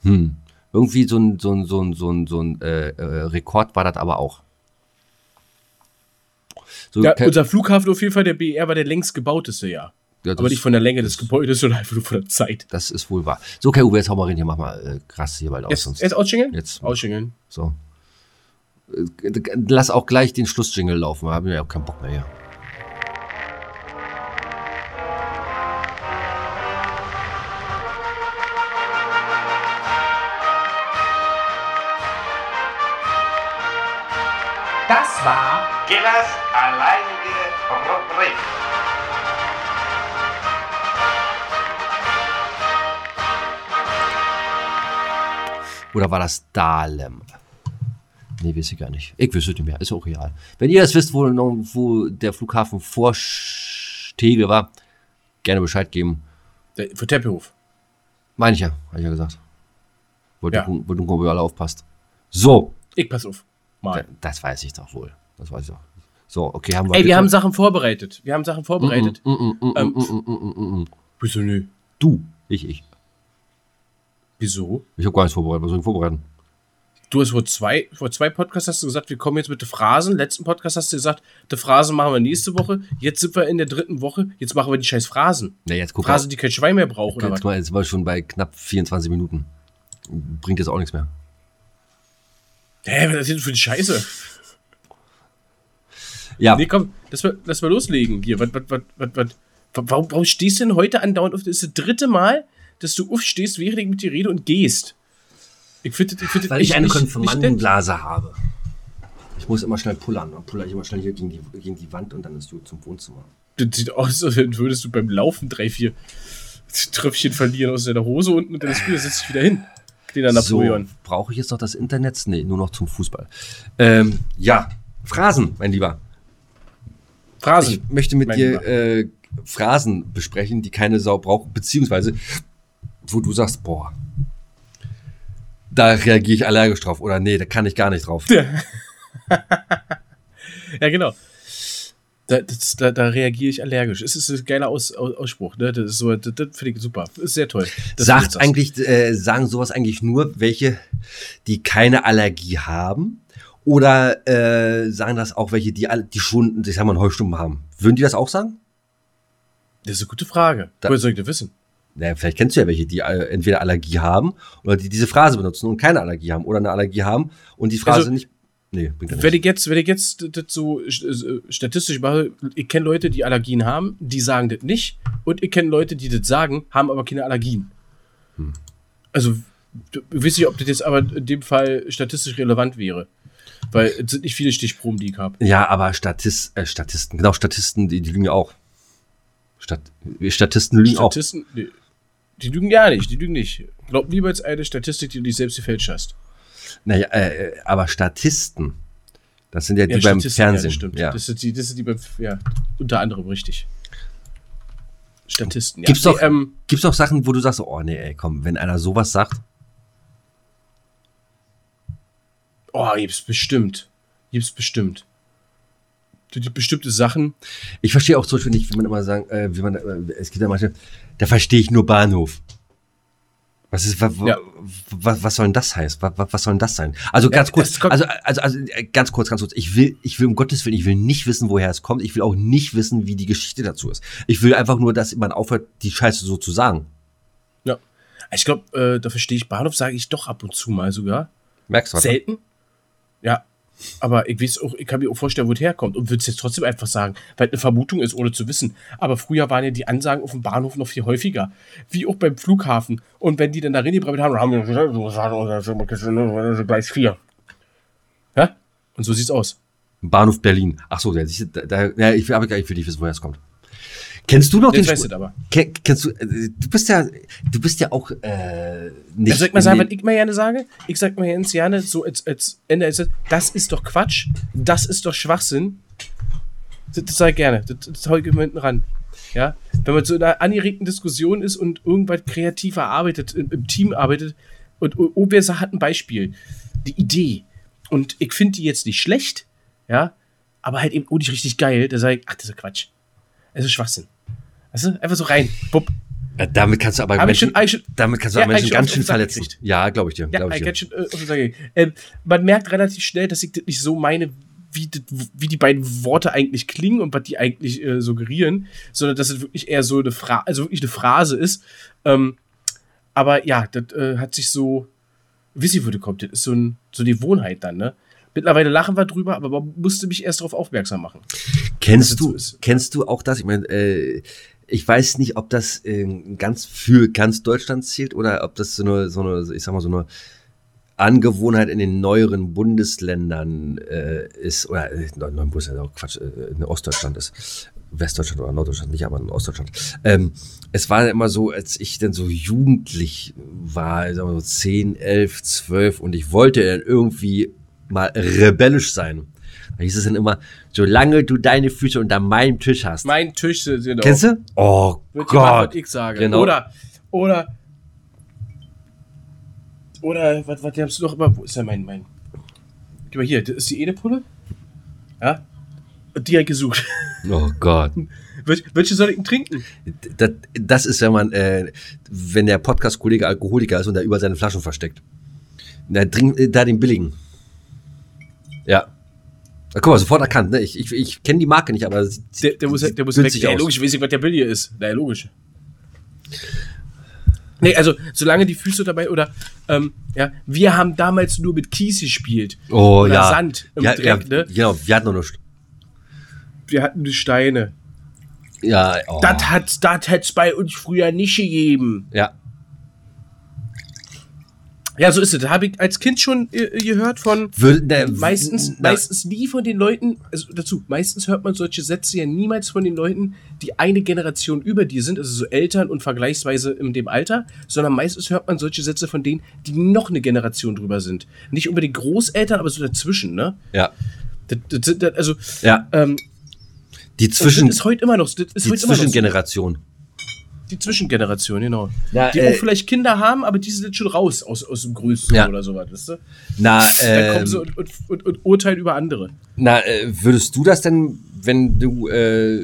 [SPEAKER 2] Hm, irgendwie so ein, so ein, so ein, so ein, so ein äh, äh, Rekord war das aber auch.
[SPEAKER 1] So, ja, unser Flughafen auf jeden Fall, der BR, war der längst gebauteste, ja. ja aber nicht von der Länge des Gebäudes, [LAUGHS] sondern einfach nur von der Zeit.
[SPEAKER 2] Das ist wohl wahr. So, okay, Uwe, jetzt hau mal rein, hier mach mal äh, krass hier bald aus.
[SPEAKER 1] Jetzt, sonst. jetzt ausschingeln?
[SPEAKER 2] Jetzt.
[SPEAKER 1] Ausschingeln.
[SPEAKER 2] So. Äh, lass auch gleich den Schlussjingle laufen, wir haben ja auch keinen Bock mehr hier.
[SPEAKER 3] Das war Gillers alleinige Rubrik.
[SPEAKER 2] Oder war das Dahlem? Nee, weiß ich gar nicht. Ich wüsste nicht mehr. Ist auch real. Wenn ihr das wisst, wo, wo der Flughafen vor Tegel war, gerne Bescheid geben.
[SPEAKER 1] Der, für Tempelhof.
[SPEAKER 2] Meine ich ja, habe ich ja gesagt. Wollte ja. gucken, ob ihr alle aufpasst. So.
[SPEAKER 1] Ich pass auf.
[SPEAKER 2] Mal. Das weiß ich doch wohl. Das weiß ich doch. So, okay, haben
[SPEAKER 1] wir. Ey, wir haben Sachen vorbereitet. Wir haben Sachen vorbereitet. Wieso nö?
[SPEAKER 2] Du, ich, ich.
[SPEAKER 1] Wieso?
[SPEAKER 2] Ich habe gar nichts vorbereitet. Was soll ich vorbereiten?
[SPEAKER 1] Du hast vor zwei, vor zwei Podcasts hast du gesagt, wir kommen jetzt mit den Phrasen. Letzten Podcast hast du gesagt, die Phrasen machen wir nächste Woche. Jetzt sind wir in der dritten Woche. Jetzt machen wir die scheiß Phrasen.
[SPEAKER 2] Na, jetzt guck
[SPEAKER 1] Phrasen, die kein Schwein mehr braucht.
[SPEAKER 2] Oder jetzt, mal, jetzt sind wir schon bei knapp 24 Minuten. Bringt jetzt auch nichts mehr.
[SPEAKER 1] Hä, was ist das denn für eine Scheiße?
[SPEAKER 2] Ja.
[SPEAKER 1] Nee, komm, lass mal, lass mal loslegen. Hier, was, was, was, was, Warum, warum stehst du denn heute andauernd auf? Das ist das dritte Mal, dass du aufstehst, während ich mit dir rede und gehst.
[SPEAKER 2] Ich finde, ich find, Weil ich eine Konfirmandenblase habe. Ich muss immer schnell pullern. Dann puller ich immer schnell hier gegen die, gegen die Wand und dann ist du zum Wohnzimmer.
[SPEAKER 1] Das sieht aus, als würdest du beim Laufen drei, vier Tröpfchen verlieren aus deiner Hose unten und dann ist wieder, setzt dich wieder hin.
[SPEAKER 2] Kleiner Napoleon. So, brauche ich jetzt noch das Internet? Nee, nur noch zum Fußball. Ähm, ja, Phrasen, mein Lieber. Phrasen. Ich möchte mit dir äh, Phrasen besprechen, die keine Sau braucht, beziehungsweise wo du sagst, boah, da reagiere ich allergisch drauf oder nee, da kann ich gar nicht drauf.
[SPEAKER 1] Ja, [LAUGHS] ja genau. Da, das, da, da, reagiere ich allergisch. Es ist ein geiler Aus, Aus, Ausspruch. Ne? Das, ist so, das, das finde ich super. Das ist sehr toll.
[SPEAKER 2] Sagt eigentlich, äh, sagen sowas eigentlich nur welche, die keine Allergie haben? Oder äh, sagen das auch welche, die, die schon, ich sag mal, einen Heustumpen haben? Würden die das auch sagen?
[SPEAKER 1] Das ist eine gute Frage. Da, Woher soll ich das wissen?
[SPEAKER 2] Naja, vielleicht kennst du ja welche, die äh, entweder Allergie haben oder die diese Phrase benutzen und keine Allergie haben oder eine Allergie haben und die Phrase also, nicht.
[SPEAKER 1] Nee, bringt nicht. Wenn ich jetzt, wenn ich jetzt das so äh, statistisch mache, ich kenne Leute, die Allergien haben, die sagen das nicht. Und ich kenne Leute, die das sagen, haben aber keine Allergien. Hm. Also, ich weiß nicht, ob das jetzt aber in dem Fall statistisch relevant wäre. Weil es sind nicht viele Stichproben, die ich habe.
[SPEAKER 2] Ja, aber Statist, äh, Statisten, genau, Statisten, die, die lügen ja auch. Stat, Statisten lügen Statisten, auch.
[SPEAKER 1] Die, die lügen ja nicht, die lügen nicht. Glaub lieber als eine Statistik, die du dich selbst gefälscht hast.
[SPEAKER 2] Naja, äh, aber Statisten, das sind ja die ja, beim Fernsehen. Ja,
[SPEAKER 1] stimmt. Ja. Das, sind die, das sind die beim, ja, unter anderem richtig. Statisten,
[SPEAKER 2] ja. Gibt's doch, nee, ähm, gibt's doch Sachen, wo du sagst, oh nee, ey, komm, wenn einer sowas sagt,
[SPEAKER 1] Oh, gibt's bestimmt. Gibt's bestimmt. Die, die bestimmte Sachen.
[SPEAKER 2] Ich verstehe auch zum Beispiel nicht, wie man immer sagen, äh, wie man, äh, es gibt ja manche, da verstehe ich nur Bahnhof. Was ist, was, ja. Was, was soll denn das heißen? Was, was soll denn das sein? Also ganz ja, kurz, also, also, also, äh, ganz kurz, ganz kurz. Ich will, ich will um Gottes Willen, ich will nicht wissen, woher es kommt. Ich will auch nicht wissen, wie die Geschichte dazu ist. Ich will einfach nur, dass man aufhört, die Scheiße so zu sagen.
[SPEAKER 1] Ja. Ich glaube, äh, da verstehe ich Bahnhof, sage ich doch ab und zu mal sogar.
[SPEAKER 2] Merkst du was?
[SPEAKER 1] Selten. Ja, aber ich weiß auch, ich kann mir auch vorstellen, wo es herkommt und würde es jetzt trotzdem einfach sagen, weil eine Vermutung ist, ohne zu wissen. Aber früher waren ja die Ansagen auf dem Bahnhof noch viel häufiger. Wie auch beim Flughafen. Und wenn die dann da reingebracht haben, haben die gesagt, Gleis 4. Ja? Und so sieht's aus.
[SPEAKER 2] Bahnhof Berlin. Ach so, da, da, ja, ich will aber gar nicht für dich wissen, woher es kommt. Kennst du noch
[SPEAKER 1] Jetzt den weißt du aber.
[SPEAKER 2] Ken, kennst du, äh, du bist ja, du bist ja auch äh,
[SPEAKER 1] nicht. Also soll ich mal sagen, was ich mal gerne sage? Ich sag mal ganz gerne, so als, als Ende, als, das ist doch Quatsch, das ist doch Schwachsinn. Das, das sage ich gerne, das, das hau ich immer hinten ran. Ja, wenn man so in einer angeregten Diskussion ist und irgendwas kreativ erarbeitet, im, im Team arbeitet und Obersa hat ein Beispiel, die Idee und ich finde die jetzt nicht schlecht, ja, aber halt eben auch nicht richtig geil, da sage ich, ach, das ist Quatsch. Es ist Schwachsinn. Weißt du, einfach so rein. Bupp.
[SPEAKER 2] Ja, damit kannst du aber
[SPEAKER 1] Menschen, schon, schon,
[SPEAKER 2] damit kannst du ja, Menschen ganz schön verletzen. Ja, glaube ich dir. Ja, ich dir.
[SPEAKER 1] Schon, äh, äh, man merkt relativ schnell, dass ich das nicht so meine, wie, das, wie die beiden Worte eigentlich klingen und was die eigentlich äh, suggerieren, sondern dass es wirklich eher so eine Phrase, also wirklich eine Phrase ist. Ähm, aber ja, das äh, hat sich so, wisst ihr, wo das kommt? Das ist so, ein, so eine Gewohnheit dann, ne? Mittlerweile lachen wir drüber, aber man musste mich erst darauf aufmerksam machen.
[SPEAKER 2] Kennst du, so kennst du auch das? Ich meine, äh, ich weiß nicht, ob das äh, ganz für ganz Deutschland zählt oder ob das so eine, so eine, ich sag mal, so eine Angewohnheit in den neueren Bundesländern äh, ist, oder äh, neuen Bundesländern, Quatsch, äh, in Ostdeutschland ist. Westdeutschland oder Norddeutschland nicht, aber in Ostdeutschland. Ähm, es war immer so, als ich dann so jugendlich war, sagen wir so 10, 11, 12 und ich wollte dann irgendwie mal rebellisch sein. Da hieß es dann immer, solange du deine Füße unter meinem Tisch hast.
[SPEAKER 1] Mein Tisch sind
[SPEAKER 2] auch. Kennst du? Oh Wird Gott.
[SPEAKER 1] Ich sage. Genau. Oder, oder, oder, was, was hast du noch immer, wo ist denn mein, mein, gib mal hier, das ist die Edepulle? Ja? Die hat gesucht. [LAUGHS]
[SPEAKER 2] Oh Gott.
[SPEAKER 1] Welche soll ich denn trinken?
[SPEAKER 2] Das, das ist, wenn man, äh, wenn der Podcast-Kollege Alkoholiker ist und er über seine Flaschen versteckt. Na, trink äh, da den billigen. Ja. Guck mal, sofort erkannt, ne? Ich, ich, ich kenne die Marke nicht, aber
[SPEAKER 1] der, der muss, der muss weg. Ja, logisch, ich weiß nicht, was der Bill hier ist. Na, ja, logisch. Nee, also, solange die Füße dabei, oder, ähm, ja, wir haben damals nur mit Kies gespielt.
[SPEAKER 2] Oh, oder ja.
[SPEAKER 1] Sand
[SPEAKER 2] im ja, Dreck, ja, ne? Genau, wir hatten noch nichts.
[SPEAKER 1] Wir hatten die Steine. Ja, oh. Das hat es bei uns früher nicht gegeben.
[SPEAKER 2] Ja.
[SPEAKER 1] Ja, so ist es. Habe ich als Kind schon äh, gehört von Würde, ne, meistens, na, meistens nie von den Leuten, also dazu, meistens hört man solche Sätze ja niemals von den Leuten, die eine Generation über dir sind, also so Eltern und vergleichsweise in dem Alter, sondern meistens hört man solche Sätze von denen, die noch eine Generation drüber sind. Nicht unbedingt Großeltern, aber so dazwischen, ne?
[SPEAKER 2] Ja.
[SPEAKER 1] Das, das, das, also,
[SPEAKER 2] ja.
[SPEAKER 1] Ähm,
[SPEAKER 2] die Zwischen,
[SPEAKER 1] das ist heute immer noch, das
[SPEAKER 2] ist die Zwischengeneration. So.
[SPEAKER 1] Die Zwischengeneration, genau. Ja, die äh, auch vielleicht Kinder haben, aber die sind schon raus aus, aus dem Größten ja. oder sowas, weißt du?
[SPEAKER 2] Na,
[SPEAKER 1] äh, Dann kommen sie und, und, und, und, urteilen über andere.
[SPEAKER 2] Na, äh, würdest du das denn, wenn du, äh,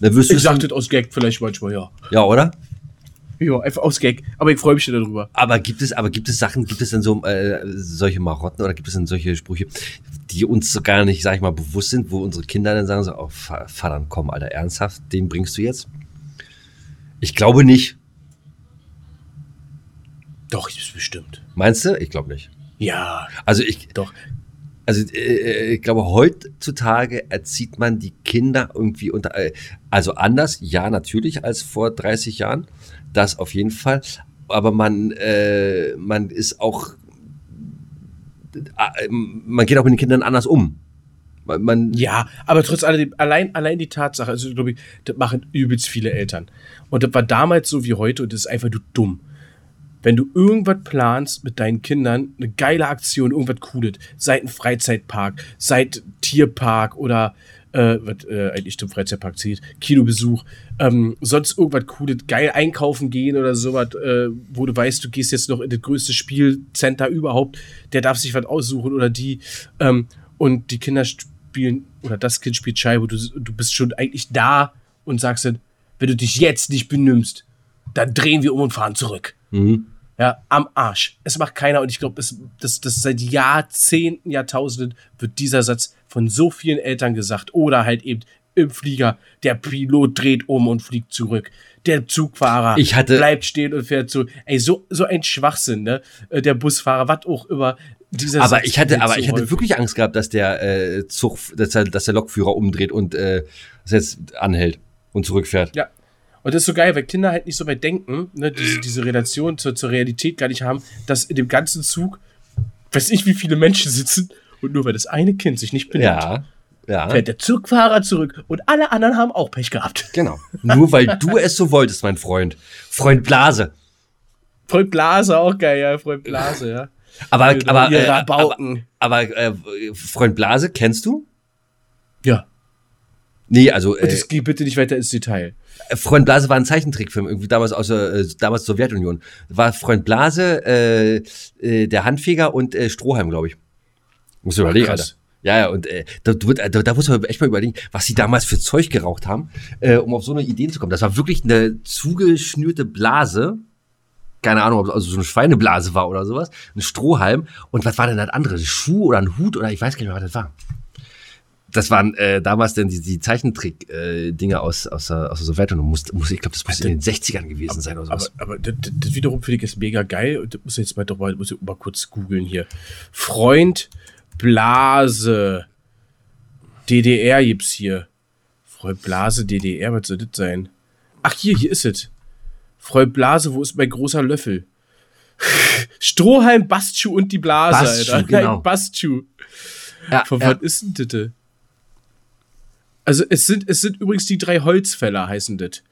[SPEAKER 1] dann wirst ich sag das aus Gag vielleicht manchmal, ja.
[SPEAKER 2] Ja, oder?
[SPEAKER 1] Ja, einfach aus Gag. Aber ich freue mich darüber.
[SPEAKER 2] Aber gibt es, aber gibt es Sachen, gibt es denn so äh, solche Marotten oder gibt es denn solche Sprüche, die uns so gar nicht, sag ich mal, bewusst sind, wo unsere Kinder dann sagen so, oh, Vater, komm, Alter, ernsthaft, den bringst du jetzt? Ich glaube nicht.
[SPEAKER 1] Doch, ist bestimmt.
[SPEAKER 2] Meinst du? Ich glaube nicht.
[SPEAKER 1] Ja.
[SPEAKER 2] Also ich.
[SPEAKER 1] Doch.
[SPEAKER 2] Also äh, ich glaube, heutzutage erzieht man die Kinder irgendwie unter. Äh, also anders, ja, natürlich, als vor 30 Jahren. Das auf jeden Fall. Aber man, äh, man ist auch. Äh, man geht auch mit den Kindern anders um.
[SPEAKER 1] Man, ja, aber trotz alledem, allein, allein die Tatsache, also glaube ich, das machen übelst viele Eltern. Und das war damals so wie heute und das ist einfach du dumm. Wenn du irgendwas planst mit deinen Kindern, eine geile Aktion, irgendwas Cooles, seit ein Freizeitpark, seit Tierpark oder äh, was äh, eigentlich zum Freizeitpark zählt, Kinobesuch, ähm, sonst irgendwas Cooles, geil einkaufen gehen oder sowas, äh, wo du weißt, du gehst jetzt noch in das größte Spielcenter überhaupt, der darf sich was aussuchen oder die, ähm, und die Kinder spielen, oder das Kind spielt Scheibe, du, du bist schon eigentlich da und sagst dann, wenn du dich jetzt nicht benimmst, dann drehen wir um und fahren zurück.
[SPEAKER 2] Mhm.
[SPEAKER 1] Ja, am Arsch. Es macht keiner und ich glaube, das, das, das seit Jahrzehnten, Jahrtausenden wird dieser Satz von so vielen Eltern gesagt. Oder halt eben im Flieger, der Pilot dreht um und fliegt zurück. Der Zugfahrer
[SPEAKER 2] ich hatte
[SPEAKER 1] bleibt stehen und fährt zu. Ey, so, so ein Schwachsinn, ne? Äh, der Busfahrer, was auch immer.
[SPEAKER 2] Dieser aber Satz ich hatte, aber so ich hatte wirklich Angst gehabt, dass der äh, Zug, dass der, dass der Lokführer umdreht und äh, jetzt anhält und zurückfährt.
[SPEAKER 1] Ja. Und das ist so geil, weil Kinder halt nicht so weit denken, ne, diese, diese Relation zur, zur Realität gar nicht haben, dass in dem ganzen Zug, weiß ich, wie viele Menschen sitzen und nur weil das eine Kind sich nicht benimmt,
[SPEAKER 2] ja, ja.
[SPEAKER 1] fährt der Zugfahrer zurück und alle anderen haben auch Pech gehabt. [LAUGHS]
[SPEAKER 2] Genau. Nur weil du es so wolltest, mein Freund. Freund Blase.
[SPEAKER 1] Freund Blase, auch geil, ja, Freund Blase, ja.
[SPEAKER 2] Aber, genau, aber, äh, aber, aber äh, Freund Blase, kennst du?
[SPEAKER 1] Ja.
[SPEAKER 2] Nee, also.
[SPEAKER 1] Äh, das geht bitte nicht weiter ins Detail.
[SPEAKER 2] Freund Blase war ein Zeichentrickfilm, irgendwie damals aus der äh, damals Sowjetunion. War Freund Blase, äh, äh, der Handfeger und äh, Strohhalm, glaube ich. Muss überlegen, Alter. Ja, ja, und äh, da, da, da muss man echt mal überlegen, was sie damals für Zeug geraucht haben, äh, um auf so eine Idee zu kommen. Das war wirklich eine zugeschnürte Blase, keine Ahnung, ob es also so eine Schweineblase war oder sowas, ein Strohhalm. Und was war denn das andere? Ein Schuh oder ein Hut oder ich weiß gar nicht mehr, was das war. Das waren äh, damals denn die, die Zeichentrick-Dinge äh, aus, aus, der, aus der Sowjetunion. Muss, muss, ich glaube, das muss in den 60ern gewesen
[SPEAKER 1] aber,
[SPEAKER 2] sein oder
[SPEAKER 1] sowas. Aber, aber das, das, wiederum finde ich ist mega geil. Und das muss ich jetzt mal doch mal, muss ich mal kurz googeln hier. Freund Blase. DDR gibt's hier. Freund Blase, DDR, was soll das sein? Ach, hier, hier ist es. Freund Blase, wo ist mein großer Löffel? [LAUGHS] Strohhalm, Bastschuh und die Blase,
[SPEAKER 2] Bastschuh, Alter. Genau.
[SPEAKER 1] Bastschuh. Ja, Von ja. was ist denn das? Also, es sind, es sind übrigens die drei Holzfäller, heißen das.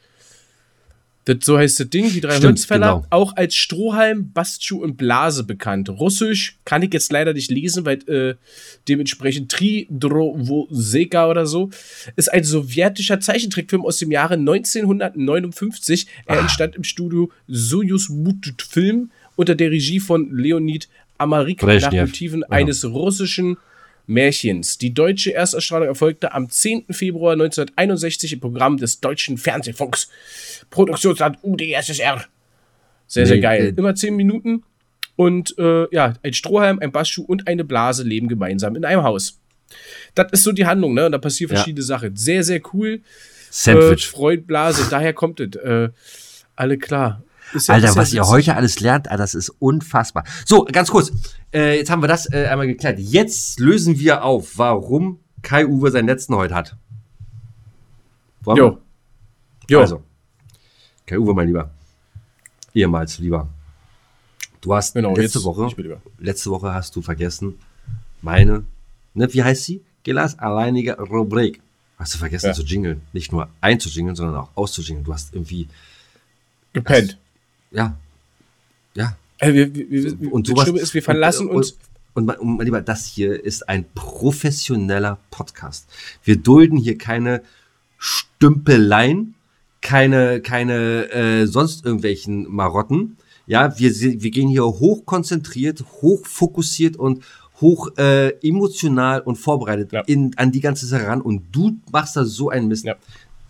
[SPEAKER 1] Das, so heißt das Ding, die drei Stimmt, Holzfäller, genau. auch als Strohhalm, Bastschuh und Blase bekannt. Russisch kann ich jetzt leider nicht lesen, weil äh, dementsprechend Tridrovoseka oder so ist ein sowjetischer Zeichentrickfilm aus dem Jahre 1959. Er ah. entstand im Studio Soyuz Film unter der Regie von Leonid Amarik nach Motiven ja. eines russischen Märchens. Die deutsche Erstausstrahlung erfolgte am 10. Februar 1961 im Programm des Deutschen Fernsehfunks. Produktionsland UdSSR. Sehr, sehr geil. Äh, Immer 10 Minuten. Und äh, ja, ein Strohhalm, ein Bassschuh und eine Blase leben gemeinsam in einem Haus. Das ist so die Handlung, ne? Und da passieren verschiedene ja. Sachen. Sehr, sehr cool.
[SPEAKER 2] Sandwich.
[SPEAKER 1] Äh, Freund, Blase, daher kommt es. Äh, alle klar.
[SPEAKER 2] Ja, Alter, was ihr heute alles lernt, das ist unfassbar. So, ganz kurz. Äh, jetzt haben wir das äh, einmal geklärt. Jetzt lösen wir auf, warum Kai Uwe seinen letzten heute hat. Wollen jo. Jo. Also, Kai Uwe, mein Lieber. Ehemals, lieber. Du hast genau, letzte Woche, letzte Woche hast du vergessen, meine, ne, wie heißt sie? Gelas alleinige Rubrik. Hast du vergessen ja. zu jingeln. Nicht nur einzujingeln, sondern auch auszujingeln. Du hast irgendwie.
[SPEAKER 1] Gepennt.
[SPEAKER 2] Ja. Ja.
[SPEAKER 1] Also wir, wir, und sowas, ist, wir verlassen
[SPEAKER 2] und,
[SPEAKER 1] uns.
[SPEAKER 2] Und, und, und mein Lieber, das hier ist ein professioneller Podcast. Wir dulden hier keine Stümpeleien, keine, keine äh, sonst irgendwelchen Marotten. Ja, wir, wir gehen hier hochkonzentriert, hochfokussiert und hoch äh, emotional und vorbereitet ja. in, an die ganze Sache ran und du machst da so einen Mist. Ja.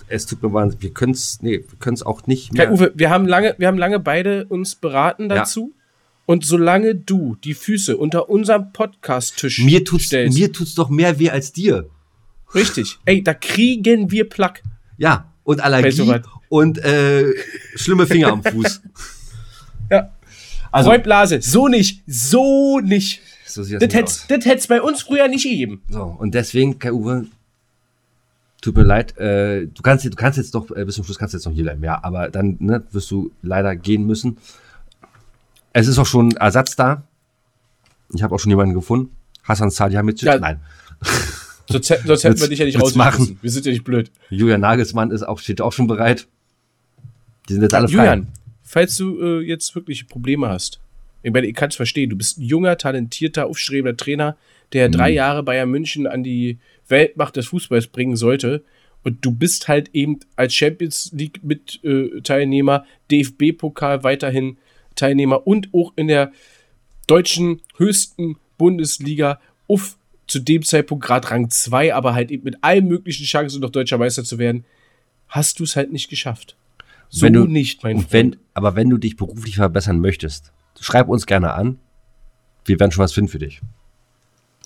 [SPEAKER 2] Es tut mir wahnsinnig, wir können es, nee, wir können es auch nicht
[SPEAKER 1] mehr. Kai Uwe, wir haben lange, wir haben lange beide uns beraten dazu. Ja. Und solange du die Füße unter unserem Podcast-Tisch
[SPEAKER 2] mir tut's, stellst. Mir tut's doch mehr weh als dir.
[SPEAKER 1] Richtig. Ey, da kriegen wir Plack.
[SPEAKER 2] Ja, und Allergie und äh, schlimme Finger am Fuß. [LAUGHS]
[SPEAKER 1] ja. Also, Räublase, so nicht, so nicht. So sieht das das hätte es bei uns früher nicht gegeben.
[SPEAKER 2] So, und deswegen, Kai Uwe, tut mir leid, äh, du kannst, du kannst jetzt doch, äh, bis zum Schluss kannst du jetzt noch hier bleiben, ja, aber dann ne, wirst du leider gehen müssen. Es ist auch schon Ersatz da. Ich habe auch schon jemanden gefunden. Hassan Salihamidzic. Ja. Nein.
[SPEAKER 1] Sonst, sonst hätten wir dich ja nicht rausmachen. Wir sind ja nicht blöd.
[SPEAKER 2] Julian Nagelsmann ist auch, steht auch schon bereit. Die sind jetzt alle frei. Julian,
[SPEAKER 1] falls du äh, jetzt wirklich Probleme hast, ich meine, ich kann es verstehen, du bist ein junger, talentierter, aufstrebender Trainer, der mhm. drei Jahre Bayern München an die Weltmacht des Fußballs bringen sollte. Und du bist halt eben als Champions League mit äh, DFB-Pokal weiterhin Teilnehmer und auch in der deutschen höchsten Bundesliga auf zu dem Zeitpunkt gerade Rang 2, aber halt eben mit allen möglichen Chancen noch deutscher Meister zu werden, hast du es halt nicht geschafft.
[SPEAKER 2] So du, nicht, mein Freund. Wenn, aber wenn du dich beruflich verbessern möchtest, schreib uns gerne an. Wir werden schon was finden für dich.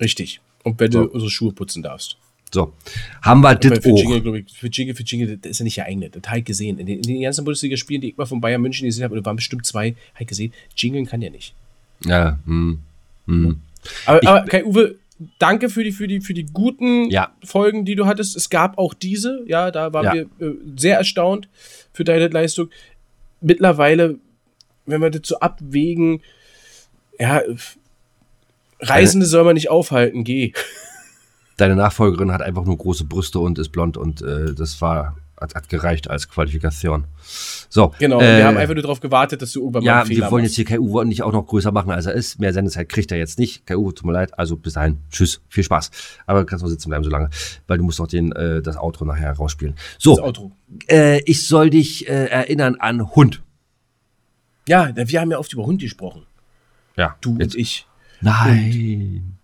[SPEAKER 1] Richtig. Und wenn so. du unsere Schuhe putzen darfst.
[SPEAKER 2] So, haben wir das
[SPEAKER 1] für Jingle, ich, für Jingle, für Jingle, das ist ja nicht geeignet. Das habe ich gesehen. In den, in den ganzen Bundesliga-Spielen, die ich mal von Bayern München gesehen habe, und waren bestimmt zwei, habe ich gesehen, Jingeln kann ja nicht.
[SPEAKER 2] Ja, hm, hm.
[SPEAKER 1] Aber, ich, aber Kai Uwe, danke für die, für die, für die guten ja. Folgen, die du hattest. Es gab auch diese, ja, da waren ja. wir äh, sehr erstaunt für deine Leistung. Mittlerweile, wenn wir das so abwägen, ja, Reisende soll man nicht aufhalten, geh
[SPEAKER 2] deine Nachfolgerin hat einfach nur große Brüste und ist blond und äh, das war hat, hat, gereicht als Qualifikation. So.
[SPEAKER 1] Genau, äh, wir haben einfach nur darauf gewartet, dass du irgendwann
[SPEAKER 2] ja, mal einen Fehler wir wollen jetzt hier KU nicht auch noch größer machen, als er ist. Mehr Sendezeit kriegt er jetzt nicht. KU, tut mir leid. Also bis dahin. Tschüss. Viel Spaß. Aber du kannst noch sitzen bleiben so lange, weil du musst noch den, äh, das Outro nachher rausspielen. So. Das Outro. Äh, ich soll dich äh, erinnern an Hund.
[SPEAKER 1] Ja, wir haben ja oft über Hund gesprochen.
[SPEAKER 2] Ja.
[SPEAKER 1] Du jetzt. und ich.
[SPEAKER 2] Nein.
[SPEAKER 1] Und,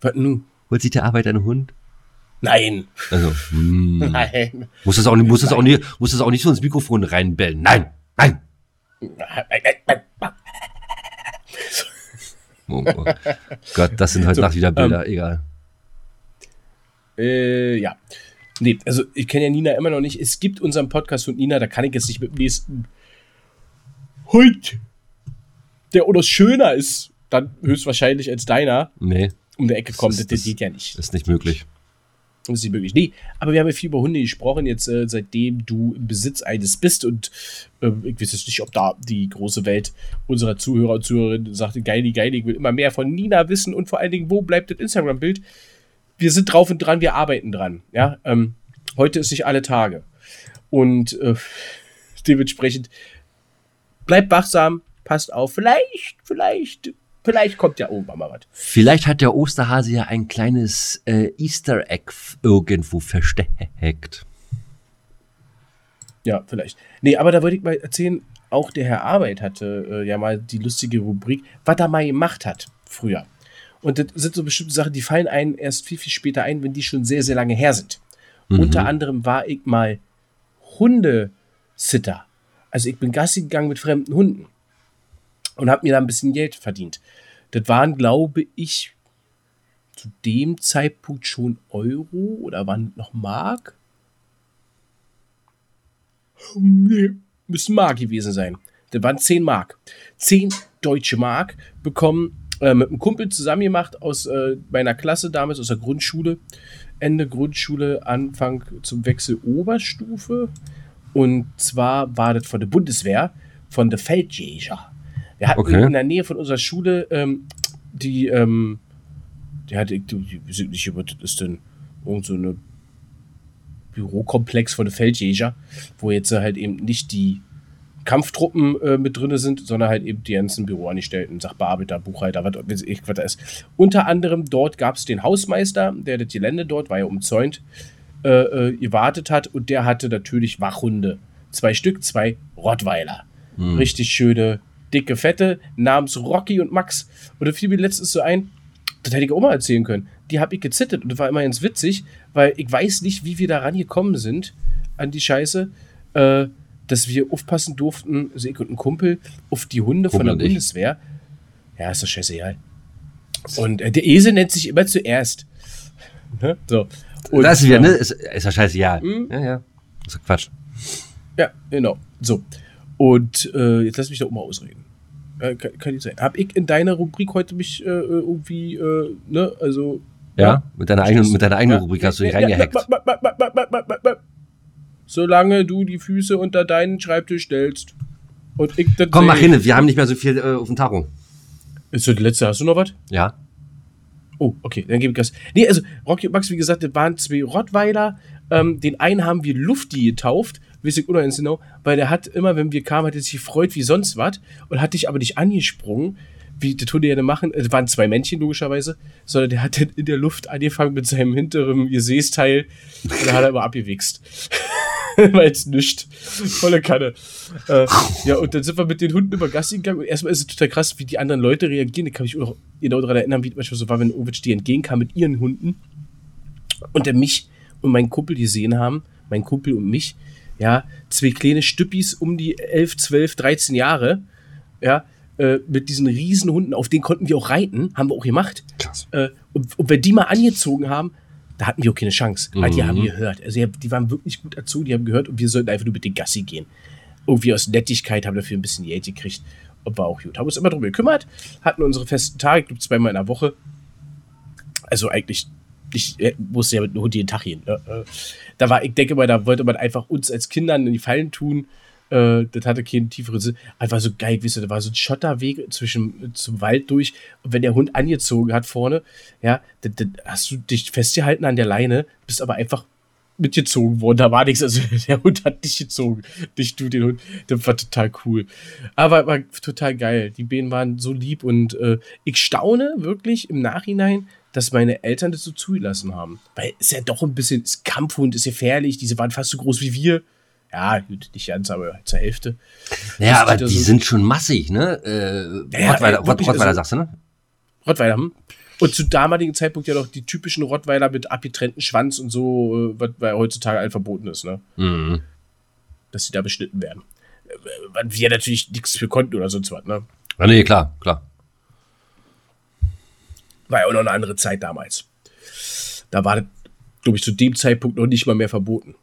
[SPEAKER 1] was nun?
[SPEAKER 2] Holt sich der Arbeit einen Hund?
[SPEAKER 1] Nein.
[SPEAKER 2] Also, hm. [LAUGHS] Nein. Muss das, auch, muss, das auch nicht, muss das auch nicht so ins Mikrofon reinbellen? Nein. Nein. Oh, oh. Gott, das sind heute so, Nacht wieder Bilder, ähm, egal.
[SPEAKER 1] Äh, ja. Nee, also ich kenne ja Nina immer noch nicht. Es gibt unseren Podcast von Nina, da kann ich jetzt nicht mit dem nächsten Hund, der oder schöner ist, dann höchstwahrscheinlich als deiner.
[SPEAKER 2] Nee
[SPEAKER 1] um die Ecke kommt. Das, das, das, geht ja nicht.
[SPEAKER 2] Ist nicht möglich.
[SPEAKER 1] Das ist nicht möglich. Nee, aber wir haben ja viel über Hunde gesprochen, jetzt äh, seitdem du im Besitz eines bist. Und äh, ich weiß jetzt nicht, ob da die große Welt unserer Zuhörer und Zuhörerinnen sagt, geili, geili, ich will immer mehr von Nina wissen und vor allen Dingen, wo bleibt das Instagram-Bild? Wir sind drauf und dran, wir arbeiten dran. Ja, ähm, heute ist nicht alle Tage. Und äh, dementsprechend bleibt wachsam, passt auf. Vielleicht, vielleicht Vielleicht kommt ja irgendwann mal was.
[SPEAKER 2] Vielleicht hat der Osterhase ja ein kleines äh, Easter Egg irgendwo versteckt.
[SPEAKER 1] Ja, vielleicht. Nee, aber da wollte ich mal erzählen, auch der Herr Arbeit hatte äh, ja mal die lustige Rubrik, was er mal gemacht hat früher. Und das sind so bestimmte Sachen, die fallen einem erst viel, viel später ein, wenn die schon sehr, sehr lange her sind. Mhm. Unter anderem war ich mal Hundesitter. Also ich bin Gassi gegangen mit fremden Hunden und habe mir da ein bisschen Geld verdient. Das waren, glaube ich, zu dem Zeitpunkt schon Euro oder waren noch Mark? Nee, müssen Mark gewesen sein. Das waren 10 Mark. 10 deutsche Mark bekommen, äh, mit einem Kumpel zusammen gemacht aus äh, meiner Klasse damals, aus der Grundschule. Ende Grundschule, Anfang zum Wechsel Oberstufe. Und zwar war das von der Bundeswehr, von der Feldjäger. Wir hatten okay. in der Nähe von unserer Schule ähm, die, ähm, die hatte, die, nicht über, das ist denn irgend so eine Bürokomplex von der Feldjäger, wo jetzt halt eben nicht die Kampftruppen äh, mit drin sind, sondern halt eben die ganzen Büroangestellten, Sachbearbeiter, Buchhalter, was ich, was da ist. Unter anderem dort gab es den Hausmeister, der das Gelände dort, war ja umzäunt, äh, äh, gewartet hat und der hatte natürlich Wachhunde. Zwei Stück, zwei Rottweiler. Hm. Richtig schöne, dicke, fette, namens Rocky und Max. Und da fiel mir letztens so ein, das hätte ich auch mal erzählen können. Die habe ich gezittert und das war immer ganz witzig, weil ich weiß nicht, wie wir da rangekommen sind an die Scheiße. Äh, dass wir aufpassen durften, also ich und ein Kumpel, auf die Hunde Kumpel von der Bundeswehr. Ja, ist doch scheißegal. Und äh, der Esel nennt sich immer zuerst.
[SPEAKER 2] Ne? So. Und, das ist wieder, ne? Ist, ist ja scheißegal. Mhm. Ja, ja. Das ist Quatsch.
[SPEAKER 1] Ja, genau. So. Und äh, jetzt lass mich doch mal ausreden. Äh, kann, kann nicht sein. Hab ich in deiner Rubrik heute mich äh, irgendwie, äh, ne, also.
[SPEAKER 2] Ja, ja, mit deiner eigenen, mit deiner eigenen ja, Rubrik hast du dich reingehackt
[SPEAKER 1] solange du die Füße unter deinen Schreibtisch stellst.
[SPEAKER 2] Und ich das Komm, mach hin, wir haben nicht mehr so viel äh, auf dem Tacho.
[SPEAKER 1] Ist das die letzte? Hast du noch was?
[SPEAKER 2] Ja.
[SPEAKER 1] Oh, okay, dann gebe ich Gas. Nee, also Rocky und Max, wie gesagt, das waren zwei Rottweiler. Ähm, den einen haben wir Lufti getauft, ich unheimlich genau, weil der hat immer, wenn wir kamen, hat er sich gefreut wie sonst was und hat dich aber nicht angesprungen, wie die Hunde ja machen. Es waren zwei Männchen, logischerweise, sondern der hat dann in der Luft angefangen mit seinem hinteren Gesäßteil und da hat er immer abgewichst. [LAUGHS] weil es nischt. Volle Kanne. Äh, ja, und dann sind wir mit den Hunden über Gassi gegangen und erstmal ist es total krass, wie die anderen Leute reagieren. Da kann ich mich auch genau daran erinnern, wie es manchmal so war, wenn Ovic die entgegenkam mit ihren Hunden und der mich und meinen Kumpel gesehen haben, mein Kumpel und mich, ja, zwei kleine Stüppis um die 11, 12, 13 Jahre, ja, äh, mit diesen Riesenhunden, auf denen konnten wir auch reiten, haben wir auch gemacht. Krass. Äh, und, und wenn die mal angezogen haben, da hatten wir auch keine Chance, weil mhm. die haben gehört. Also die waren wirklich gut dazu, die haben gehört und wir sollten einfach nur mit den Gassi gehen. Irgendwie aus Nettigkeit haben dafür ein bisschen Geld gekriegt und war auch gut. Haben uns immer darum gekümmert, hatten unsere festen Tage, ich glaube zweimal in der Woche. Also eigentlich, ich musste ja mit einem Hund jeden Tag hin. Ne? Da war, ich denke mal, da wollte man einfach uns als Kindern in die Fallen tun äh, das hatte keinen tieferen Sinn. Einfach so geil, wie du, da war so ein Schotterweg zwischen zum Wald durch. Und wenn der Hund angezogen hat vorne, ja, dann, dann hast du dich festgehalten an der Leine, bist aber einfach mitgezogen worden. Da war nichts. Also [LAUGHS] der Hund hat dich gezogen. Nicht du den Hund. Das war total cool. Aber war total geil. Die Bienen waren so lieb und äh, ich staune wirklich im Nachhinein, dass meine Eltern das so zugelassen haben. Weil es ja doch ein bisschen, ist Kampfhund ist gefährlich. Diese waren fast so groß wie wir. Ja, nicht ganz, aber zur Hälfte.
[SPEAKER 2] Ja, aber die so sind schon massig, ne? Äh, ja, Rottweiler, ja, Rottweiler also, sagst du, ne?
[SPEAKER 1] Rottweiler, hm? Und zu damaligen Zeitpunkt ja doch die typischen Rottweiler mit abgetrennten Schwanz und so, äh, was heutzutage allen verboten ist, ne? Mhm. Dass sie da beschnitten werden. Äh, wir ja natürlich nichts für konnten oder sonst was, ne?
[SPEAKER 2] Ja, nee, klar, klar.
[SPEAKER 1] War ja auch noch eine andere Zeit damals. Da war, glaube ich, zu dem Zeitpunkt noch nicht mal mehr verboten.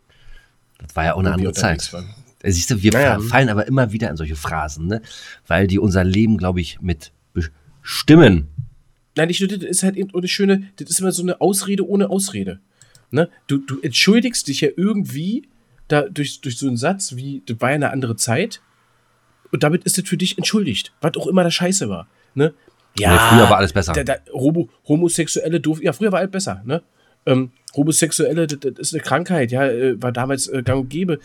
[SPEAKER 2] Das war ja auch eine andere Zeit. Äh, siehst du, wir naja. fallen aber immer wieder in solche Phrasen, ne? Weil die unser Leben, glaube ich, mit bestimmen.
[SPEAKER 1] Nein, nicht nur das, ist halt eben eine schöne, das ist immer so eine Ausrede ohne Ausrede. Ne? Du, du entschuldigst dich ja irgendwie da durch, durch so einen Satz wie, das war ja eine andere Zeit und damit ist das für dich entschuldigt, was auch immer das Scheiße war. Ne?
[SPEAKER 2] Ja, nee, früher war alles besser.
[SPEAKER 1] Da, da, Homo, Homosexuelle durften, ja, früher war alles besser, ne? Ähm, Homosexuelle, das, das, ist eine Krankheit, ja, äh, war damals äh, gang und gäbe.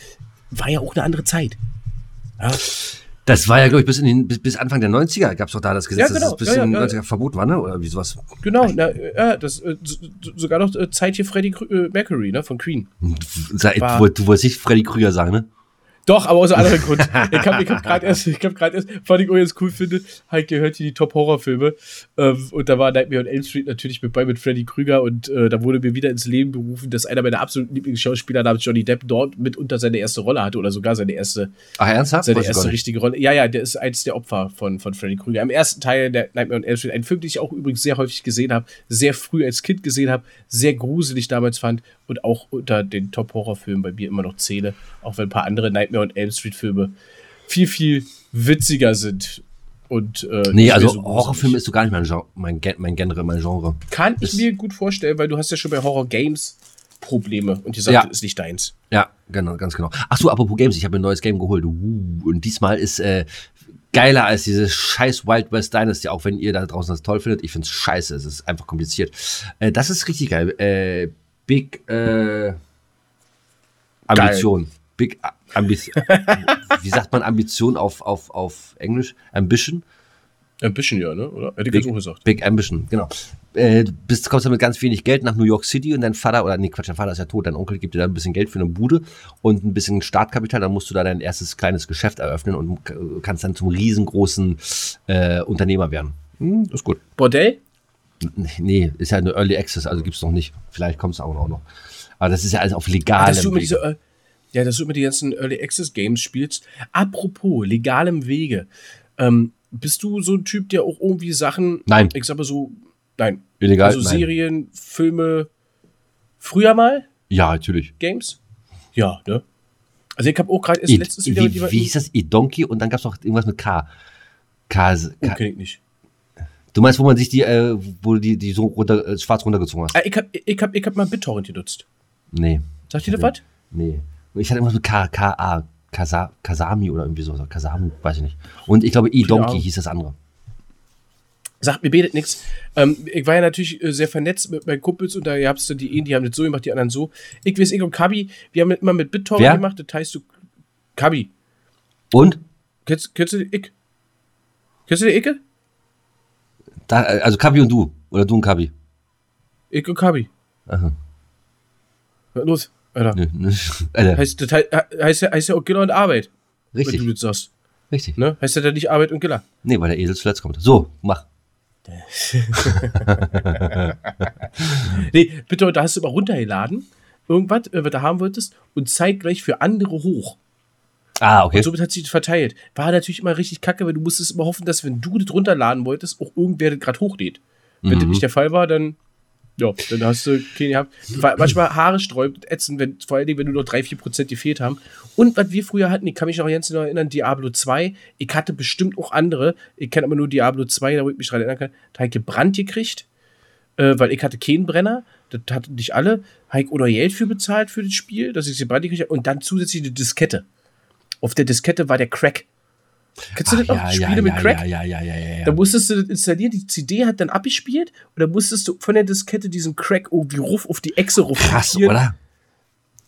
[SPEAKER 1] War ja auch eine andere Zeit.
[SPEAKER 2] Ja. Das war ja, glaube ich, bis, in den, bis, bis Anfang der 90er gab es doch da das Gesetz, ja, genau. dass es bis ja, in den 90er verboten war, ne? Oder wie sowas?
[SPEAKER 1] Genau, na, ja, das, äh, sogar noch äh, Zeit hier Freddie äh, Mercury, ne, von Queen.
[SPEAKER 2] Sag, du, du wolltest nicht Freddie Krüger sagen, ne?
[SPEAKER 1] Doch, aber aus einem anderen Grund. Ich habe hab gerade erst, ich hab gerade erst, was ich auch jetzt cool finde, halt gehört hier die Top-Horror-Filme. Ähm, und da war Nightmare on Elm Street natürlich mit bei mit Freddy Krüger und äh, da wurde mir wieder ins Leben berufen, dass einer meiner absoluten Lieblingsschauspieler namens Johnny Depp dort mitunter seine erste Rolle hatte oder sogar seine erste,
[SPEAKER 2] Ach, ernsthaft?
[SPEAKER 1] seine erste richtige Rolle. Ja, ja, der ist eins der Opfer von, von Freddy Krüger. Im ersten Teil der Nightmare on Elm Street, ein Film, den ich auch übrigens sehr häufig gesehen habe, sehr früh als Kind gesehen habe, sehr gruselig damals fand und auch unter den Top-Horror-Filmen bei mir immer noch zähle, auch wenn ein paar andere Nightmare on Elm Street-Filme viel, viel witziger sind. Und,
[SPEAKER 2] äh, nee, also so Horrorfilm ist so gar nicht mein, Genre, mein, mein Genre, mein Genre.
[SPEAKER 1] Kann ich mir gut vorstellen, weil du hast ja schon bei Horror Games Probleme und die sagt,
[SPEAKER 2] Ja.
[SPEAKER 1] ist nicht deins.
[SPEAKER 2] Ja, genau, ganz genau. Ach so, apropos Games, ich habe ein neues Game geholt. Uh, und diesmal ist äh, geiler als dieses scheiß Wild West Dynasty, auch wenn ihr da draußen das toll findet. Ich finde es scheiße, es ist einfach kompliziert. Äh, das ist richtig geil. Äh, Big äh, Ambition. Big Ambition. [LAUGHS] Wie sagt man Ambition auf, auf, auf Englisch? Ambition?
[SPEAKER 1] Bisschen ja, ne? Oder? Hätte ich jetzt auch gesagt.
[SPEAKER 2] Big Ambition, genau. Äh, du bist, kommst ja mit ganz wenig Geld nach New York City und dein Vater, oder nee, Quatsch, dein Vater ist ja tot, dein Onkel gibt dir dann ein bisschen Geld für eine Bude und ein bisschen Startkapital, dann musst du da dein erstes kleines Geschäft eröffnen und kannst dann zum riesengroßen äh, Unternehmer werden. Hm, das ist gut.
[SPEAKER 1] Bordell?
[SPEAKER 2] Nee, ist ja eine Early Access, also gibt's noch nicht. Vielleicht kommt's auch noch. Aber das ist ja alles auf
[SPEAKER 1] Ah,
[SPEAKER 2] legalem
[SPEAKER 1] dass ja, dass du immer die ganzen Early Access Games spielst. Apropos legalem Wege. Ähm, bist du so ein Typ, der auch irgendwie Sachen,
[SPEAKER 2] Nein.
[SPEAKER 1] ich sag mal so, nein,
[SPEAKER 2] Illegal?
[SPEAKER 1] also
[SPEAKER 2] Nein.
[SPEAKER 1] Serien, Filme, früher mal
[SPEAKER 2] Ja, natürlich.
[SPEAKER 1] Games? Ja, ne? Also ich habe auch gerade erst letztes wieder mit
[SPEAKER 2] wie,
[SPEAKER 1] jemandem-
[SPEAKER 2] wie hieß das? Donkey und dann gab's noch irgendwas mit K. K,
[SPEAKER 1] Oh,
[SPEAKER 2] K
[SPEAKER 1] kenn ich nicht.
[SPEAKER 2] Du meinst, wo man sich die, äh, wo du die, die so runter, äh, schwarz runtergezogen hast?
[SPEAKER 1] Ah, ich hab, ich hab, ich hab mal BitTorrent genutzt.
[SPEAKER 2] Nee.
[SPEAKER 1] Sagt ihr das was?
[SPEAKER 2] Nee. Ich hatte immer so K, K, A, Kasa, Kasami oder irgendwie so, Kasamu, weiß ich nicht. Und ich glaube, E-Donkey hieß das andere.
[SPEAKER 1] Sagt mir betet nichts. Ähm, ich war ja natürlich äh, sehr vernetzt mit meinen Kumpels und da gab es dann die einen, die haben das so gemacht, die anderen so. Ich weiß, ich und Kabi, wir haben das immer mit BitTorrent
[SPEAKER 2] Wer?
[SPEAKER 1] gemacht, das heißt du. Kabi,
[SPEAKER 2] Und?
[SPEAKER 1] kennst, kennst du den Ich? Kennst du den Icke?
[SPEAKER 2] Da, äh, also Kabi und du. Oder du und Kabi.
[SPEAKER 1] Ich und Kabi.
[SPEAKER 2] Aha.
[SPEAKER 1] Los, Alter.
[SPEAKER 2] Nö, nö. [LAUGHS] Alter,
[SPEAKER 1] Heißt, das hei- heißt, ja, heißt ja auch Giller und Arbeit, wenn du
[SPEAKER 2] richtig,
[SPEAKER 1] das sagst.
[SPEAKER 2] richtig.
[SPEAKER 1] Ne? Heißt ja dann nicht Arbeit und Giller.
[SPEAKER 2] Nee, weil der Esel zuletzt kommt. So, mach. [LAUGHS]
[SPEAKER 1] Nee, bitte, da hast du immer runtergeladen, irgendwas, äh, was du haben wolltest, und zeig gleich für andere hoch.
[SPEAKER 2] Ah, okay.
[SPEAKER 1] Und somit hat sich das verteilt. War natürlich immer richtig kacke, weil du musstest immer hoffen, dass wenn du das runterladen wolltest, auch irgendwer das gerade hochlädt. Wenn
[SPEAKER 2] Mhm.
[SPEAKER 1] das nicht der Fall war, dann, ja, dann hast du keinen gehabt. Manchmal Haare sträubt, ätzend, wenn, vor allen Dingen, wenn nur noch 3-4% gefehlt haben. Und was wir früher hatten, ich kann mich noch ganz genau erinnern, Diablo 2, ich hatte bestimmt auch andere, ich kenne aber nur Diablo 2, da wo ich mich dran erinnern kann, da habe ich gebrannt gekriegt, äh, weil ich hatte keinen Brenner, das hatten nicht alle, habe ich oder Geld für bezahlt für das Spiel, dass ich sie gebrannt gekriegt habe, und dann zusätzlich eine Diskette. Auf der Diskette war der Crack. Kennst du
[SPEAKER 2] Ach,
[SPEAKER 1] das noch?
[SPEAKER 2] ja,
[SPEAKER 1] Spiele
[SPEAKER 2] ja,
[SPEAKER 1] mit
[SPEAKER 2] ja,
[SPEAKER 1] Crack?
[SPEAKER 2] Ja, ja, ja, ja, ja.
[SPEAKER 1] Da musstest du das installieren, die CD hat dann abgespielt und dann musstest du von der Diskette diesen Crack irgendwie ruf auf die Echse ruf.
[SPEAKER 2] Krass, oder?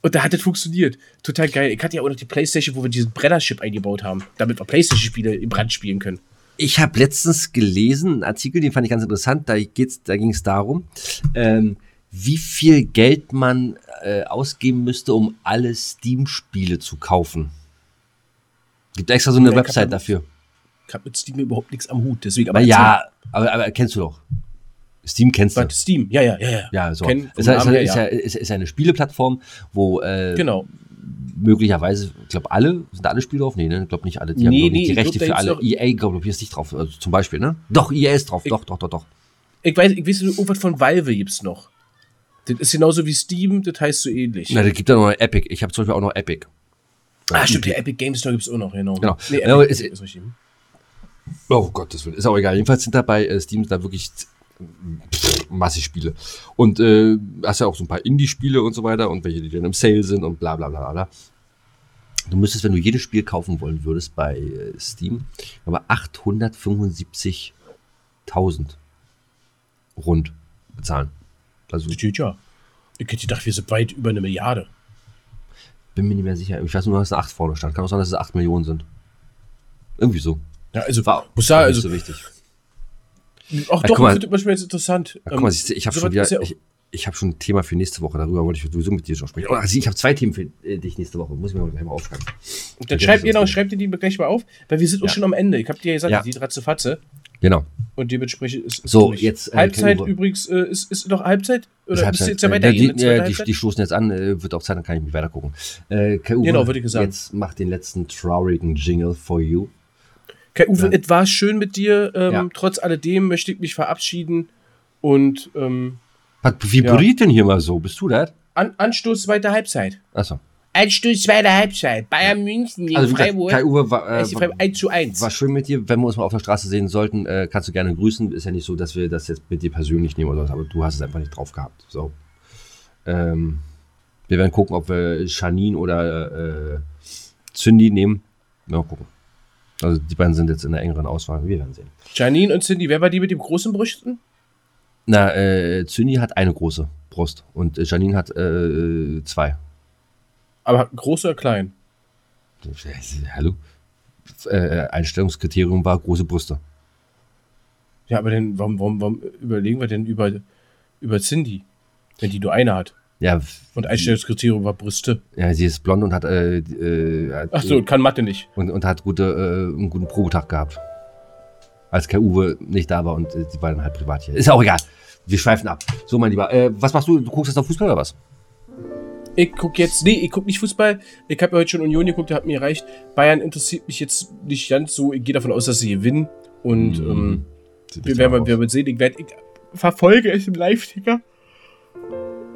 [SPEAKER 1] Und da hat das funktioniert. Total geil. Ich hatte ja auch noch die Playstation, wo wir diesen Brenner-Chip eingebaut haben, damit wir Playstation-Spiele im Brand spielen können.
[SPEAKER 2] Ich habe letztens gelesen, einen Artikel, den fand ich ganz interessant, da, geht's, da ging es darum, ähm, wie viel Geld man äh, ausgeben müsste, um alle Steam-Spiele zu kaufen. Gibt extra so eine
[SPEAKER 1] hab
[SPEAKER 2] Website
[SPEAKER 1] da-
[SPEAKER 2] dafür.
[SPEAKER 1] Ich habe mit Steam überhaupt nichts am Hut, deswegen aber
[SPEAKER 2] ja, aber, aber kennst du doch. Steam kennst du.
[SPEAKER 1] Steam, ja, ja, ja, ja.
[SPEAKER 2] Ja, so.
[SPEAKER 1] Vom
[SPEAKER 2] ist, ja, ist,
[SPEAKER 1] her,
[SPEAKER 2] ist, ja, ist, ist eine Spieleplattform, wo äh,
[SPEAKER 1] Genau.
[SPEAKER 2] möglicherweise, ich glaube, alle, sind alle Spiele drauf? Nee, ne? Ich glaube nicht alle. Die haben
[SPEAKER 1] Nee,
[SPEAKER 2] glaub ich,
[SPEAKER 1] nee,
[SPEAKER 2] die Rechte
[SPEAKER 1] glaub, da
[SPEAKER 2] für alle. EA, glaube ich, ist nicht drauf. Also zum Beispiel, ne? Doch, EA ist drauf.
[SPEAKER 1] Ich-
[SPEAKER 2] doch, doch, doch, doch.
[SPEAKER 1] Ich weiß, ich weiß, irgendwas von Valve gibt's noch. Das ist genauso wie Steam, das heißt so ähnlich.
[SPEAKER 2] Na, da gibt ja noch Epic. Ich habe zum Beispiel auch noch Epic.
[SPEAKER 1] Ah, stimmt, der Epic Games Store gibt's auch noch, genau.
[SPEAKER 2] Genau.
[SPEAKER 1] Nee, Epic
[SPEAKER 2] ist-
[SPEAKER 1] ist richtig.
[SPEAKER 2] Oh Gottes Willen. Ist auch egal. Jedenfalls sind da bei äh, Steam da wirklich massig Spiele. Und äh, hast ja auch so ein paar Indie-Spiele und so weiter und welche, die dann im Sale sind und bla bla bla bla. Du müsstest, wenn du jedes Spiel kaufen wollen würdest bei äh, Steam, aber 875.000 rund bezahlen. Also
[SPEAKER 1] ja. Ich hätte gedacht, wir sind weit über eine Milliarde.
[SPEAKER 2] Bin mir nicht mehr sicher. Ich weiß nur, dass es 8 vorne stand. Kann auch sein, dass es 8 Millionen sind. Irgendwie so.
[SPEAKER 1] Ja, also,
[SPEAKER 2] War,
[SPEAKER 1] muss sagen,
[SPEAKER 2] nicht
[SPEAKER 1] also,
[SPEAKER 2] so wichtig.
[SPEAKER 1] auch
[SPEAKER 2] Ja,
[SPEAKER 1] doch,
[SPEAKER 2] mal.
[SPEAKER 1] ich finde manchmal jetzt interessant.
[SPEAKER 2] Ja, guck mal, siehst du, ich habe
[SPEAKER 1] sowas
[SPEAKER 2] schon wieder,
[SPEAKER 1] ja
[SPEAKER 2] ich, ich habe schon ein Thema für nächste Woche. Darüber wollte ich sowieso mit dir schon sprechen. Oh, also ich habe zwei Themen für äh, dich nächste Woche. Muss ich mir mal gleich mal aufschreiben.
[SPEAKER 1] Dann schreibt
[SPEAKER 2] das
[SPEAKER 1] ihr noch, schreibt ihr die gleich mal auf, weil wir sind auch schon am Ende. Ich habe dir ja gesagt,
[SPEAKER 2] Ja.
[SPEAKER 1] die Ratze-Fatze.
[SPEAKER 2] Genau.
[SPEAKER 1] Und dementsprechend ist ist
[SPEAKER 2] So,
[SPEAKER 1] durch.
[SPEAKER 2] jetzt, äh,
[SPEAKER 1] Halbzeit übrigens, äh, ist, ist noch Halbzeit? Oder
[SPEAKER 2] Halbzeit.
[SPEAKER 1] jetzt ja
[SPEAKER 2] Äh,
[SPEAKER 1] weitergehen?
[SPEAKER 2] die,
[SPEAKER 1] zweiter
[SPEAKER 2] ja, die, die stoßen jetzt an. Äh, wird auch Zeit, dann kann ich mich weiter gucken. Äh, Kai Uwe,
[SPEAKER 1] Genau, würde ich gesagt.
[SPEAKER 2] Jetzt mach den letzten traurigen Jingle for you.
[SPEAKER 1] Okay, Uwe,
[SPEAKER 2] Ja.
[SPEAKER 1] es war schön mit dir. Ähm,
[SPEAKER 2] Ja.
[SPEAKER 1] Trotz alledem möchte ich mich verabschieden. Und ähm,
[SPEAKER 2] Was vibriert denn hier mal so? Bist du das?
[SPEAKER 1] An Anstoß zweite Halbzeit.
[SPEAKER 2] Achso.
[SPEAKER 1] Anstoß zweite Halbzeit. Bayern München gegen
[SPEAKER 2] Also,
[SPEAKER 1] Freiburg.
[SPEAKER 2] Kai Uwe war, äh,
[SPEAKER 1] Freiburg 1 zu 1.
[SPEAKER 2] war schön mit dir. Wenn wir uns mal auf der Straße sehen sollten, äh, kannst du gerne grüßen. Ist ja nicht so, dass wir das jetzt mit dir persönlich nehmen oder was, aber du hast es einfach nicht drauf gehabt. So. Ähm, Wir werden gucken, ob wir Janine oder äh, Cindy nehmen. Mal gucken. Also die beiden sind jetzt in der engeren Auswahl. Wir werden sehen.
[SPEAKER 1] Janine und Cindy, wer war die mit dem großen Brüsten?
[SPEAKER 2] Na, äh, Cindy hat eine große Brust und Janine hat äh, zwei.
[SPEAKER 1] Aber groß oder klein?
[SPEAKER 2] Hallo? Äh, Einstellungskriterium war große Brüste.
[SPEAKER 1] Ja, aber dann, warum, warum, warum überlegen wir denn über, über Cindy, wenn die nur eine hat?
[SPEAKER 2] Ja.
[SPEAKER 1] Und Einstellungskriterium war Brüste.
[SPEAKER 2] Ja, sie ist blond und hat. Äh, äh,
[SPEAKER 1] hat Ach so, kann Mathe nicht.
[SPEAKER 2] Und, und hat gute, äh, einen guten Probetag gehabt. Als Kai Uwe nicht da war und äh, die beiden halt privat hier. Ist auch egal. Wir schweifen ab. So, mein Lieber. Äh, was machst du? Du guckst jetzt auf Fußball oder was?
[SPEAKER 1] Ich guck jetzt, nee, ich guck nicht Fußball. Ich habe ja heute schon Union geguckt, der hat mir erreicht. Bayern interessiert mich jetzt nicht ganz so. Ich gehe davon aus, dass sie gewinnen. Und mhm. ähm, wir werden, wir werden sehen. Ich, werd, ich verfolge es im Live-Ticker.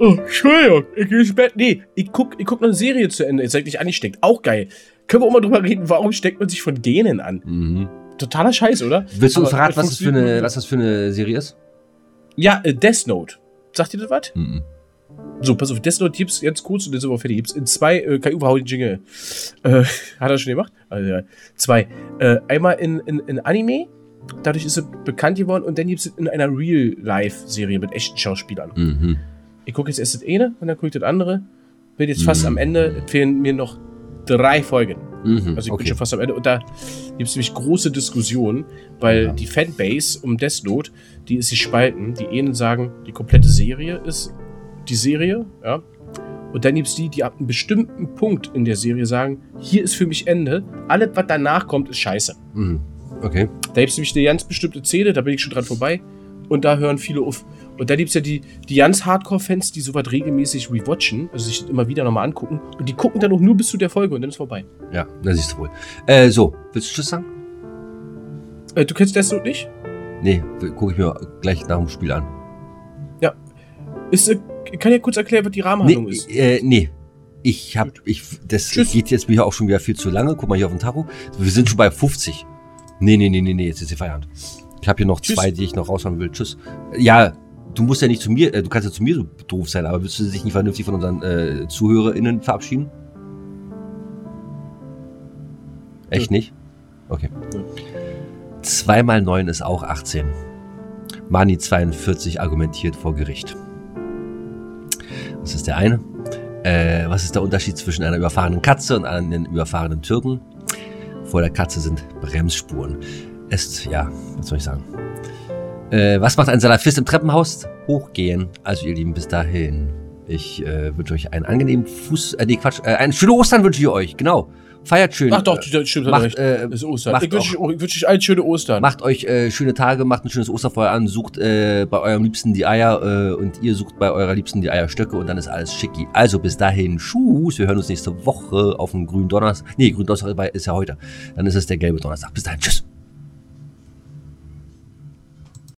[SPEAKER 1] Oh, Entschuldigung, ich gehe ins Bett. Nee, ich guck, ich guck noch eine Serie zu Ende. Jetzt eigentlich ansteckt. Auch geil. Können wir auch mal drüber reden, warum steckt man sich von Genen an? Mhm. Totaler Scheiß, oder?
[SPEAKER 2] Willst du uns verraten, was das, für eine, was das für eine Serie ist?
[SPEAKER 1] Ja, äh, Death Note. Sagt ihr das was? Mhm. So, pass auf, Death Note gibt's ganz kurz und dann sind wir fertig. Gibt's in zwei, äh, Uwe, hau den Jingle. Äh, [LAUGHS] hat er schon gemacht? Also, ja. Zwei. Äh, einmal in, in, in Anime, dadurch ist er bekannt geworden und dann gibt es in einer Real-Life-Serie mit echten Schauspielern. Mhm ich gucke jetzt erst das eine und dann gucke ich das andere. Bin jetzt fast mhm. am Ende, fehlen mir noch drei Folgen. Mhm, also ich okay. bin schon fast am Ende. Und da gibt es nämlich große Diskussionen, weil ja. die Fanbase um Death Note, die ist sich spalten. Die einen sagen, die komplette Serie ist die Serie, ja. Und dann gibt es die, die ab einem bestimmten Punkt in der Serie sagen, hier ist für mich Ende, alles, was danach kommt, ist scheiße.
[SPEAKER 2] Mhm. Okay.
[SPEAKER 1] Da gibt es nämlich eine ganz bestimmte Szene, da bin ich schon dran vorbei. Und da hören viele auf. Und da gibt es ja die, die ganz Hardcore-Fans, die sowas regelmäßig rewatchen, also sich immer wieder nochmal angucken. Und die gucken dann auch nur bis zu der Folge und dann ist vorbei.
[SPEAKER 2] Ja, da siehst du wohl. Äh, so, willst du Tschüss sagen?
[SPEAKER 1] Äh, du kennst Death Note nicht?
[SPEAKER 2] Nee, gucke ich mir gleich nach dem Spiel an.
[SPEAKER 1] Ja. Ist, äh, kann ja kurz erklären, was die Rahmenhandlung
[SPEAKER 2] nee,
[SPEAKER 1] ist.
[SPEAKER 2] Äh, nee. Ich hab, ich, das Tschüss. geht jetzt mir auch schon wieder viel zu lange. Guck mal hier auf den Tacho. Wir sind schon bei 50. Nee, nee, nee, nee, nee, jetzt ist sie Feierabend. Ich habe hier noch Tschüss. zwei, die ich noch raushauen will. Tschüss. Ja, du musst ja nicht zu mir, äh, du kannst ja zu mir so doof sein, aber willst du dich nicht vernünftig von unseren äh, ZuhörerInnen verabschieden? Echt ja. nicht? Okay. Ja. 2 mal 9 ist auch 18. Mani 42 argumentiert vor Gericht. Das ist der eine. Äh, was ist der Unterschied zwischen einer überfahrenen Katze und einem überfahrenen Türken? Vor der Katze sind Bremsspuren. Es, ja, was soll ich sagen? Äh, was macht ein Salafist im Treppenhaus? Hochgehen. Also ihr Lieben, bis dahin. Ich äh, wünsche euch einen angenehmen Fuß... Äh, nee, Quatsch. Äh, einen schönen Ostern wünsche ich euch. Genau. Feiert schön.
[SPEAKER 1] Ach doch, das stimmt. Macht, äh, das ist Ostern. Macht ich wünsche euch, wünsch euch allen schöne Ostern.
[SPEAKER 2] Macht euch äh, schöne Tage, macht ein schönes Osterfeuer an, sucht äh, bei eurem Liebsten die Eier äh, und ihr sucht bei eurer Liebsten die Eierstöcke und dann ist alles schicki. Also bis dahin, Tschüss. Wir hören uns nächste Woche auf dem grünen Donnerstag. Nee, grünen Donnerstag ist ja heute. Dann ist es der gelbe Donnerstag. Bis dahin, tschüss.